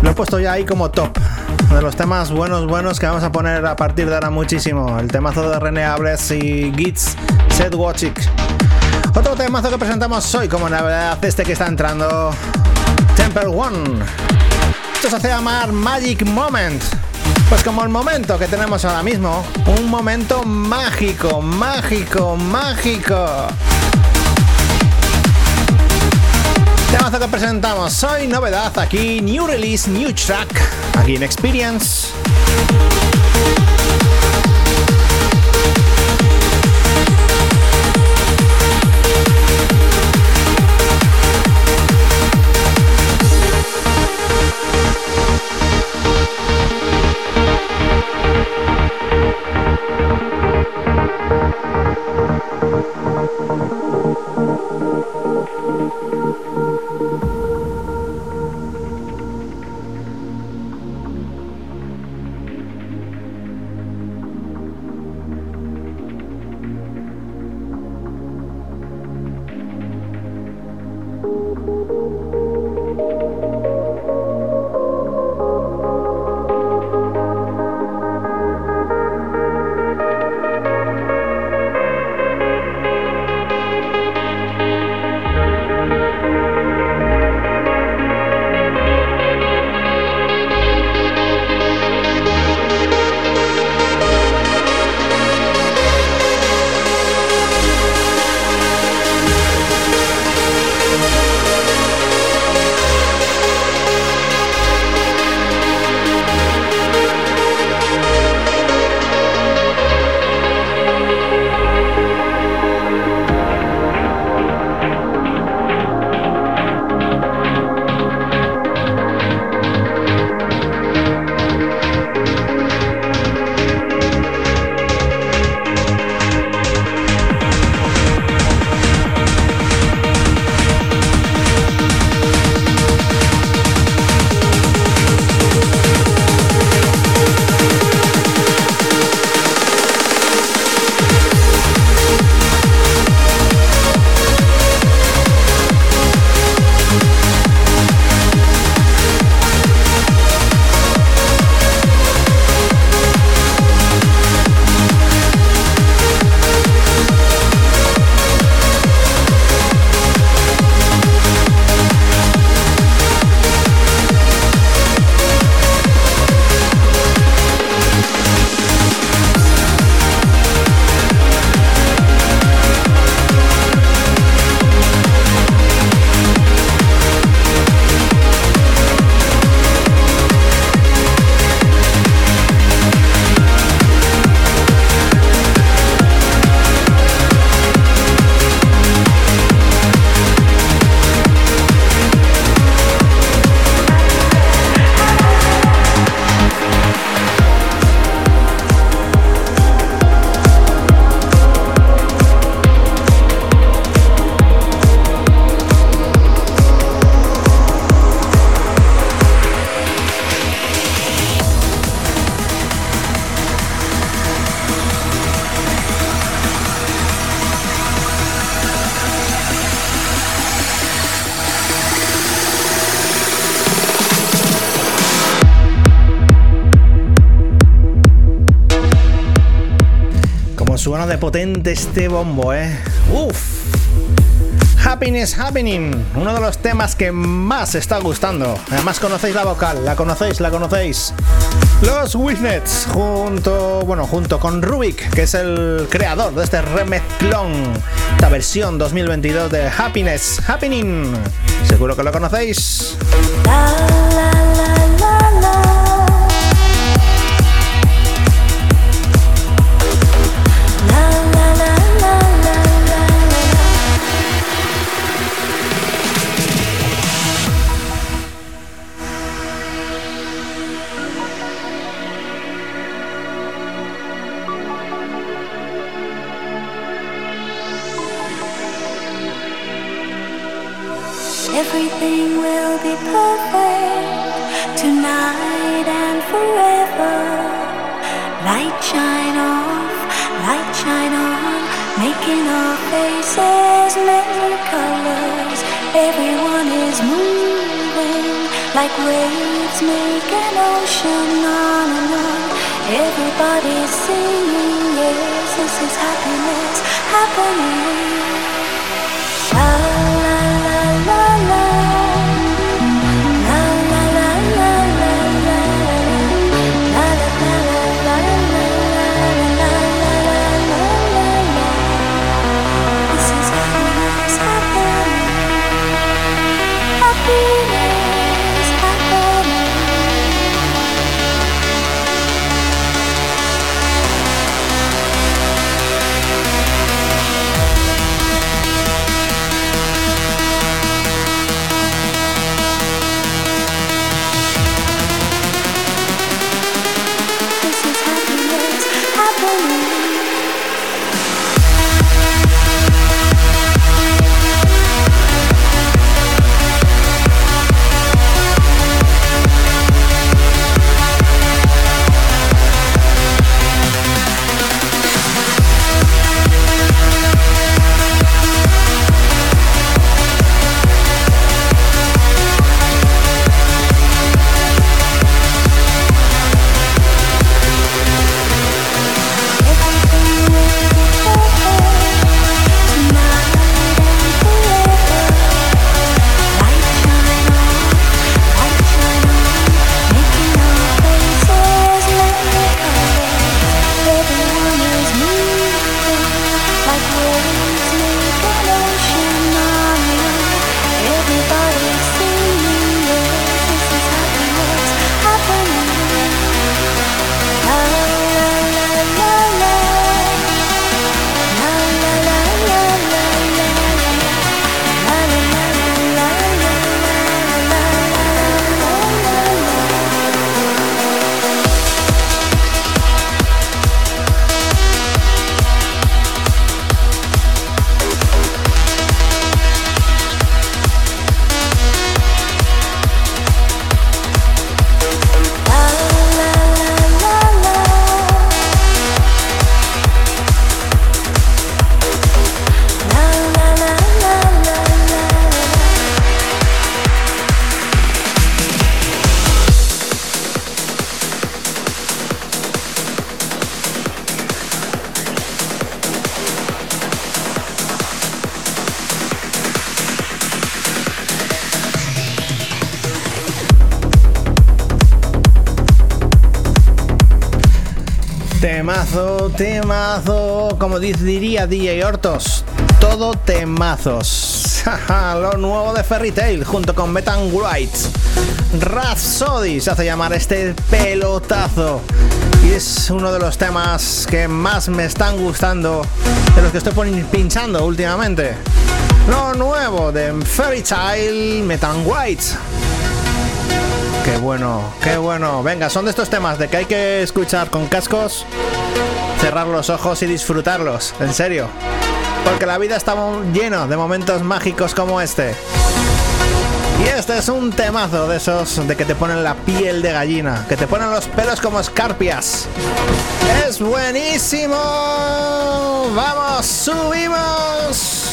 [SPEAKER 1] Lo he puesto ya ahí como top. De los temas buenos, buenos que vamos a poner a partir de ahora muchísimo. El temazo de René Ables y Gits Set Watching. Otro temazo que presentamos hoy como novedad, este que está entrando. Temple One. Esto se hace llamar Magic Moment. Pues como el momento que tenemos ahora mismo, un momento mágico, mágico, mágico. Temazo que presentamos hoy, novedad aquí, New Release, New Track, aquí en Experience. Potente este bombo, ¿eh? Uf. Happiness Happening, uno de los temas que más está gustando. Además conocéis la vocal, la conocéis, la conocéis. Los Wisnets, junto, bueno, junto con Rubik, que es el creador de este remezclón, esta versión 2022 de Happiness Happening. Seguro que lo conocéis.
[SPEAKER 6] Waves make an ocean on and on. Everybody's singing, yes, this is happiness happening.
[SPEAKER 1] Como diría DJ Hortos, todo temazos. Lo nuevo de Fairy Tail junto con Metan White. Rhapsody se hace llamar este pelotazo. Y es uno de los temas que más me están gustando, de los que estoy pinchando últimamente. Lo nuevo de Fairy Tail, Metan White. Qué bueno, qué bueno. Venga, son de estos temas de que hay que escuchar con cascos, cerrar los ojos y disfrutarlos, en serio. Porque la vida está llena de momentos mágicos como este. Y este es un temazo de esos de que te ponen la piel de gallina, que te ponen los pelos como escarpias. ¡Es buenísimo! ¡Vamos, subimos!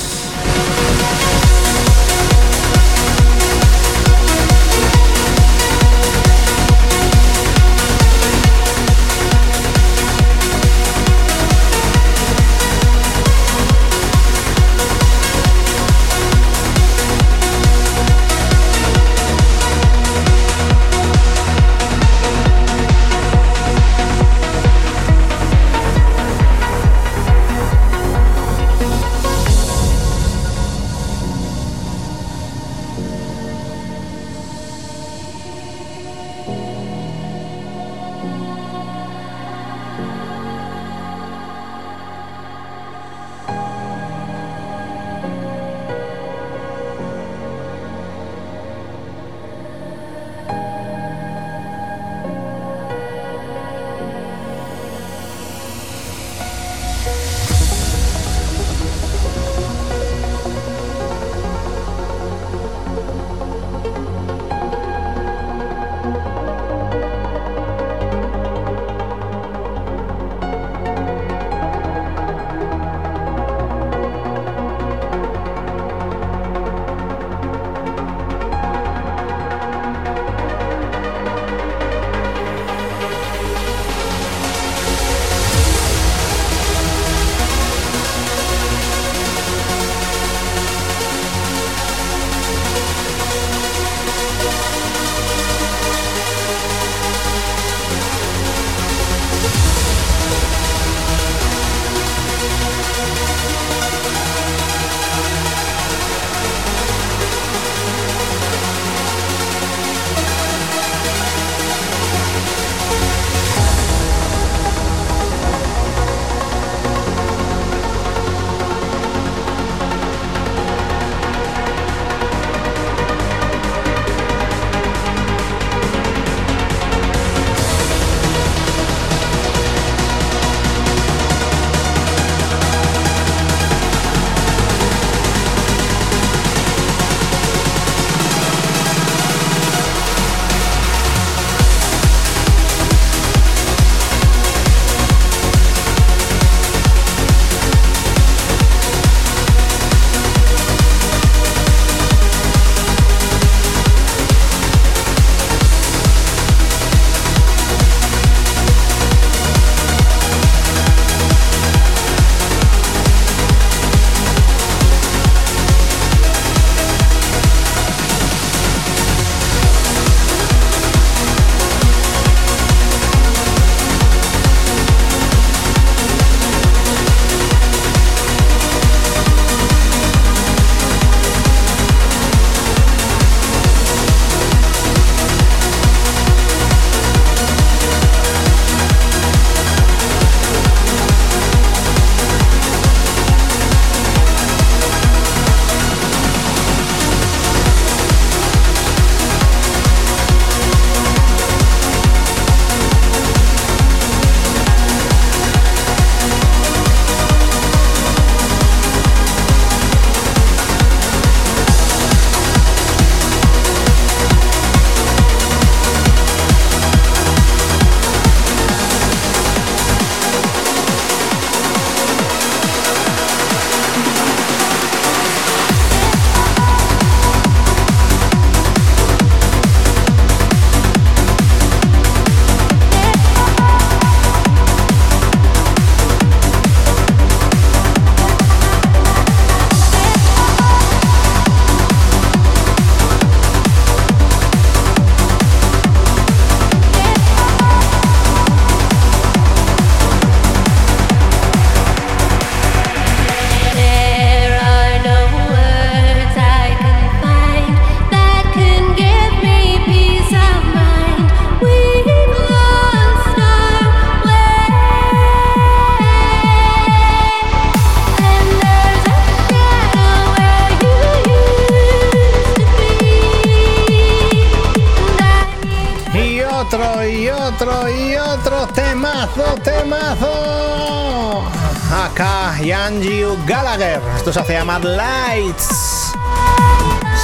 [SPEAKER 1] Llamar Lights.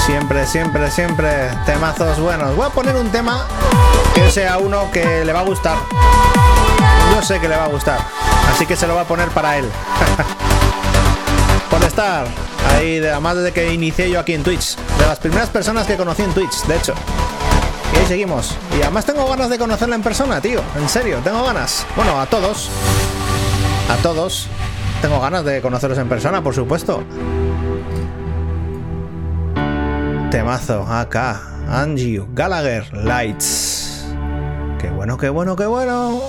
[SPEAKER 1] Siempre, siempre, siempre temazos buenos. Voy a poner un tema que sea uno que le va a gustar. Yo sé que le va a gustar. Así que se lo va a poner para él. Por estar ahí, además desde que inicié yo aquí en Twitch. De las primeras personas que conocí en Twitch, de hecho. Y ahí seguimos. Y además tengo ganas de conocerla en persona, tío. En serio, tengo ganas. Bueno, a todos. A todos. Tengo ganas de conocerlos en persona, por supuesto. Temazo, acá. Angie Gallagher Lights. Qué bueno, qué bueno, qué bueno.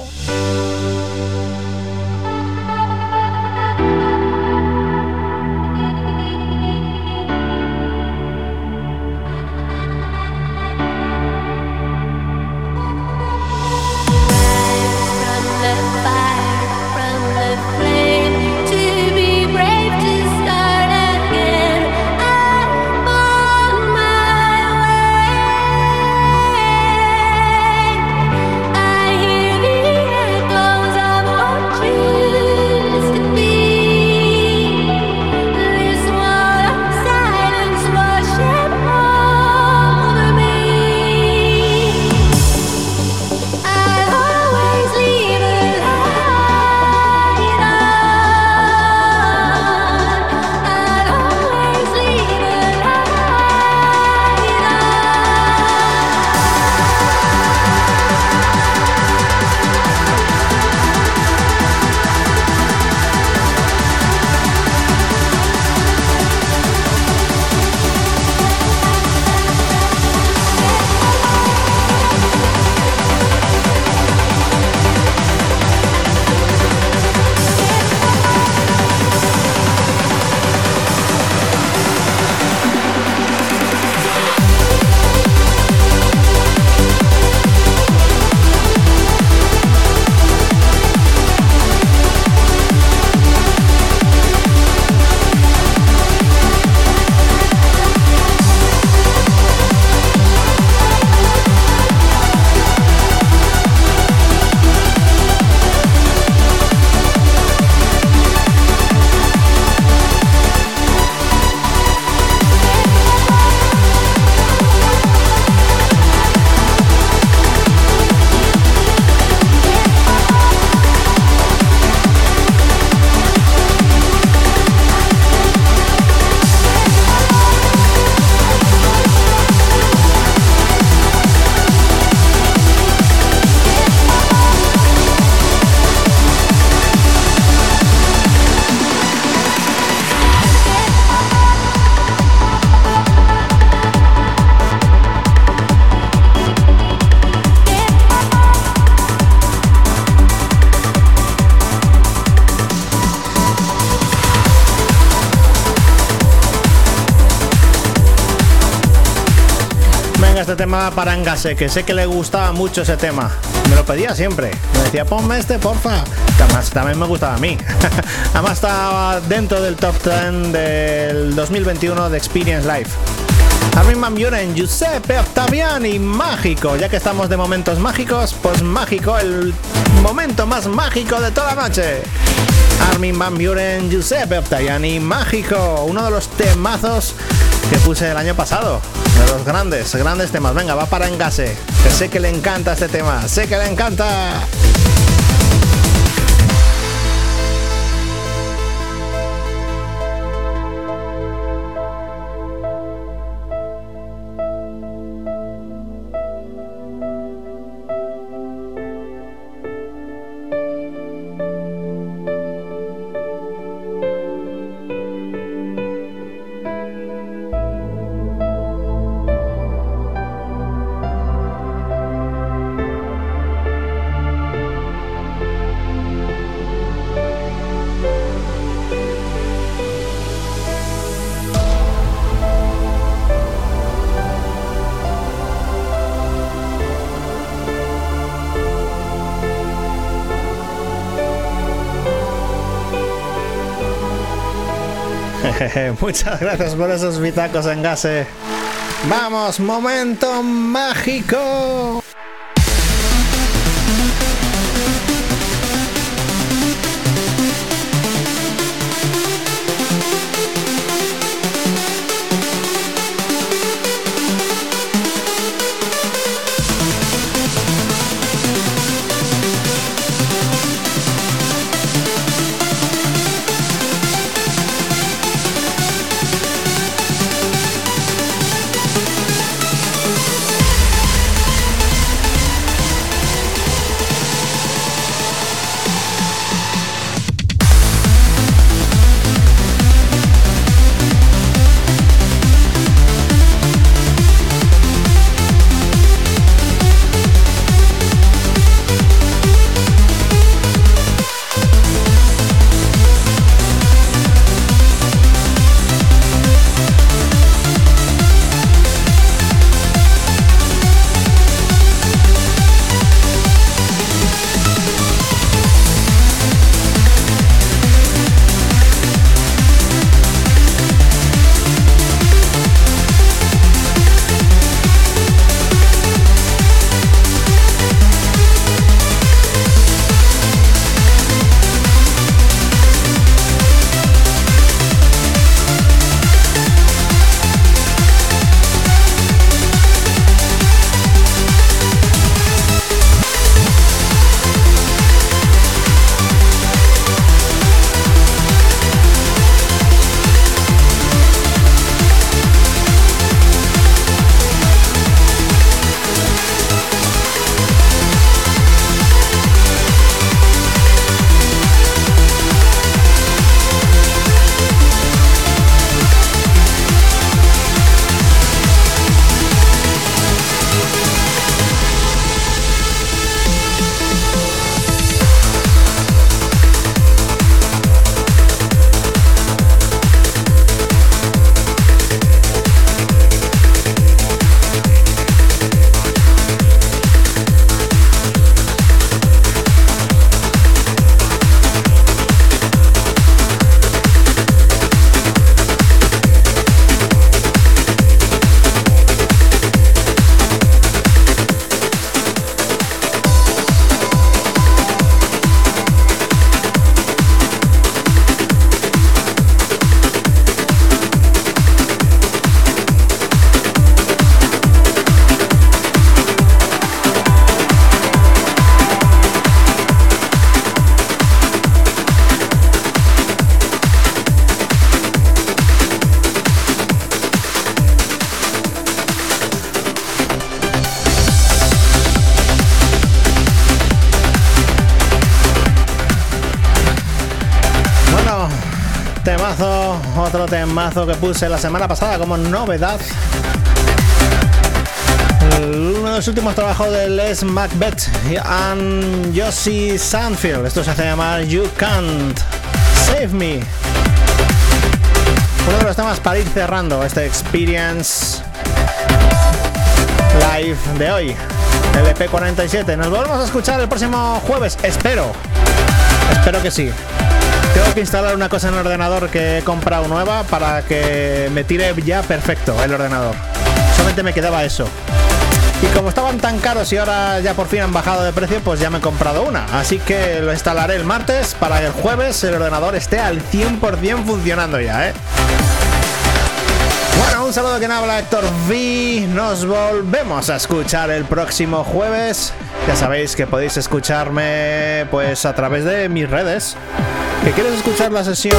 [SPEAKER 1] Tema para Engase, que sé que le gustaba mucho ese tema. Me lo pedía siempre. Me decía, ponme este, porfa. Además, también me gustaba a mí. Además, estaba dentro del top 10 del 2021 de Experience Live. Armin Van Buren, Giuseppe Octaviani, mágico. Ya que estamos de momentos mágicos, pues mágico, el momento más mágico de toda la noche. Armin Van Buren, Giuseppe Octaviani, mágico. Uno de los temazos que puse el año pasado. De los grandes, grandes temas. Venga, va para Engase. Que sé que le encanta este tema. Sé que le encanta. Muchas gracias por esos bitacos en gase. Vamos, momento mágico. Temazo que puse la semana pasada como novedad. Uno de los últimos trabajos de Les Macbeth y Josie Sandfield. Esto se hace llamar You Can't Save Me. Uno de los temas para ir cerrando este Experience Live de hoy. LP47. Nos volvemos a escuchar el próximo jueves. Espero. Espero que sí. Tengo que instalar una cosa en el ordenador que he comprado nueva para que me tire ya perfecto el ordenador. Solamente me quedaba eso. Y como estaban tan caros y ahora ya por fin han bajado de precio, pues ya me he comprado una. Así que lo instalaré el martes para que el jueves el ordenador esté al 100% funcionando ya, ¿eh? Bueno, un saludo que habla Héctor V. Nos volvemos a escuchar el próximo jueves. Ya sabéis que podéis escucharme pues a través de mis redes. ¿Que quieres escuchar la sesión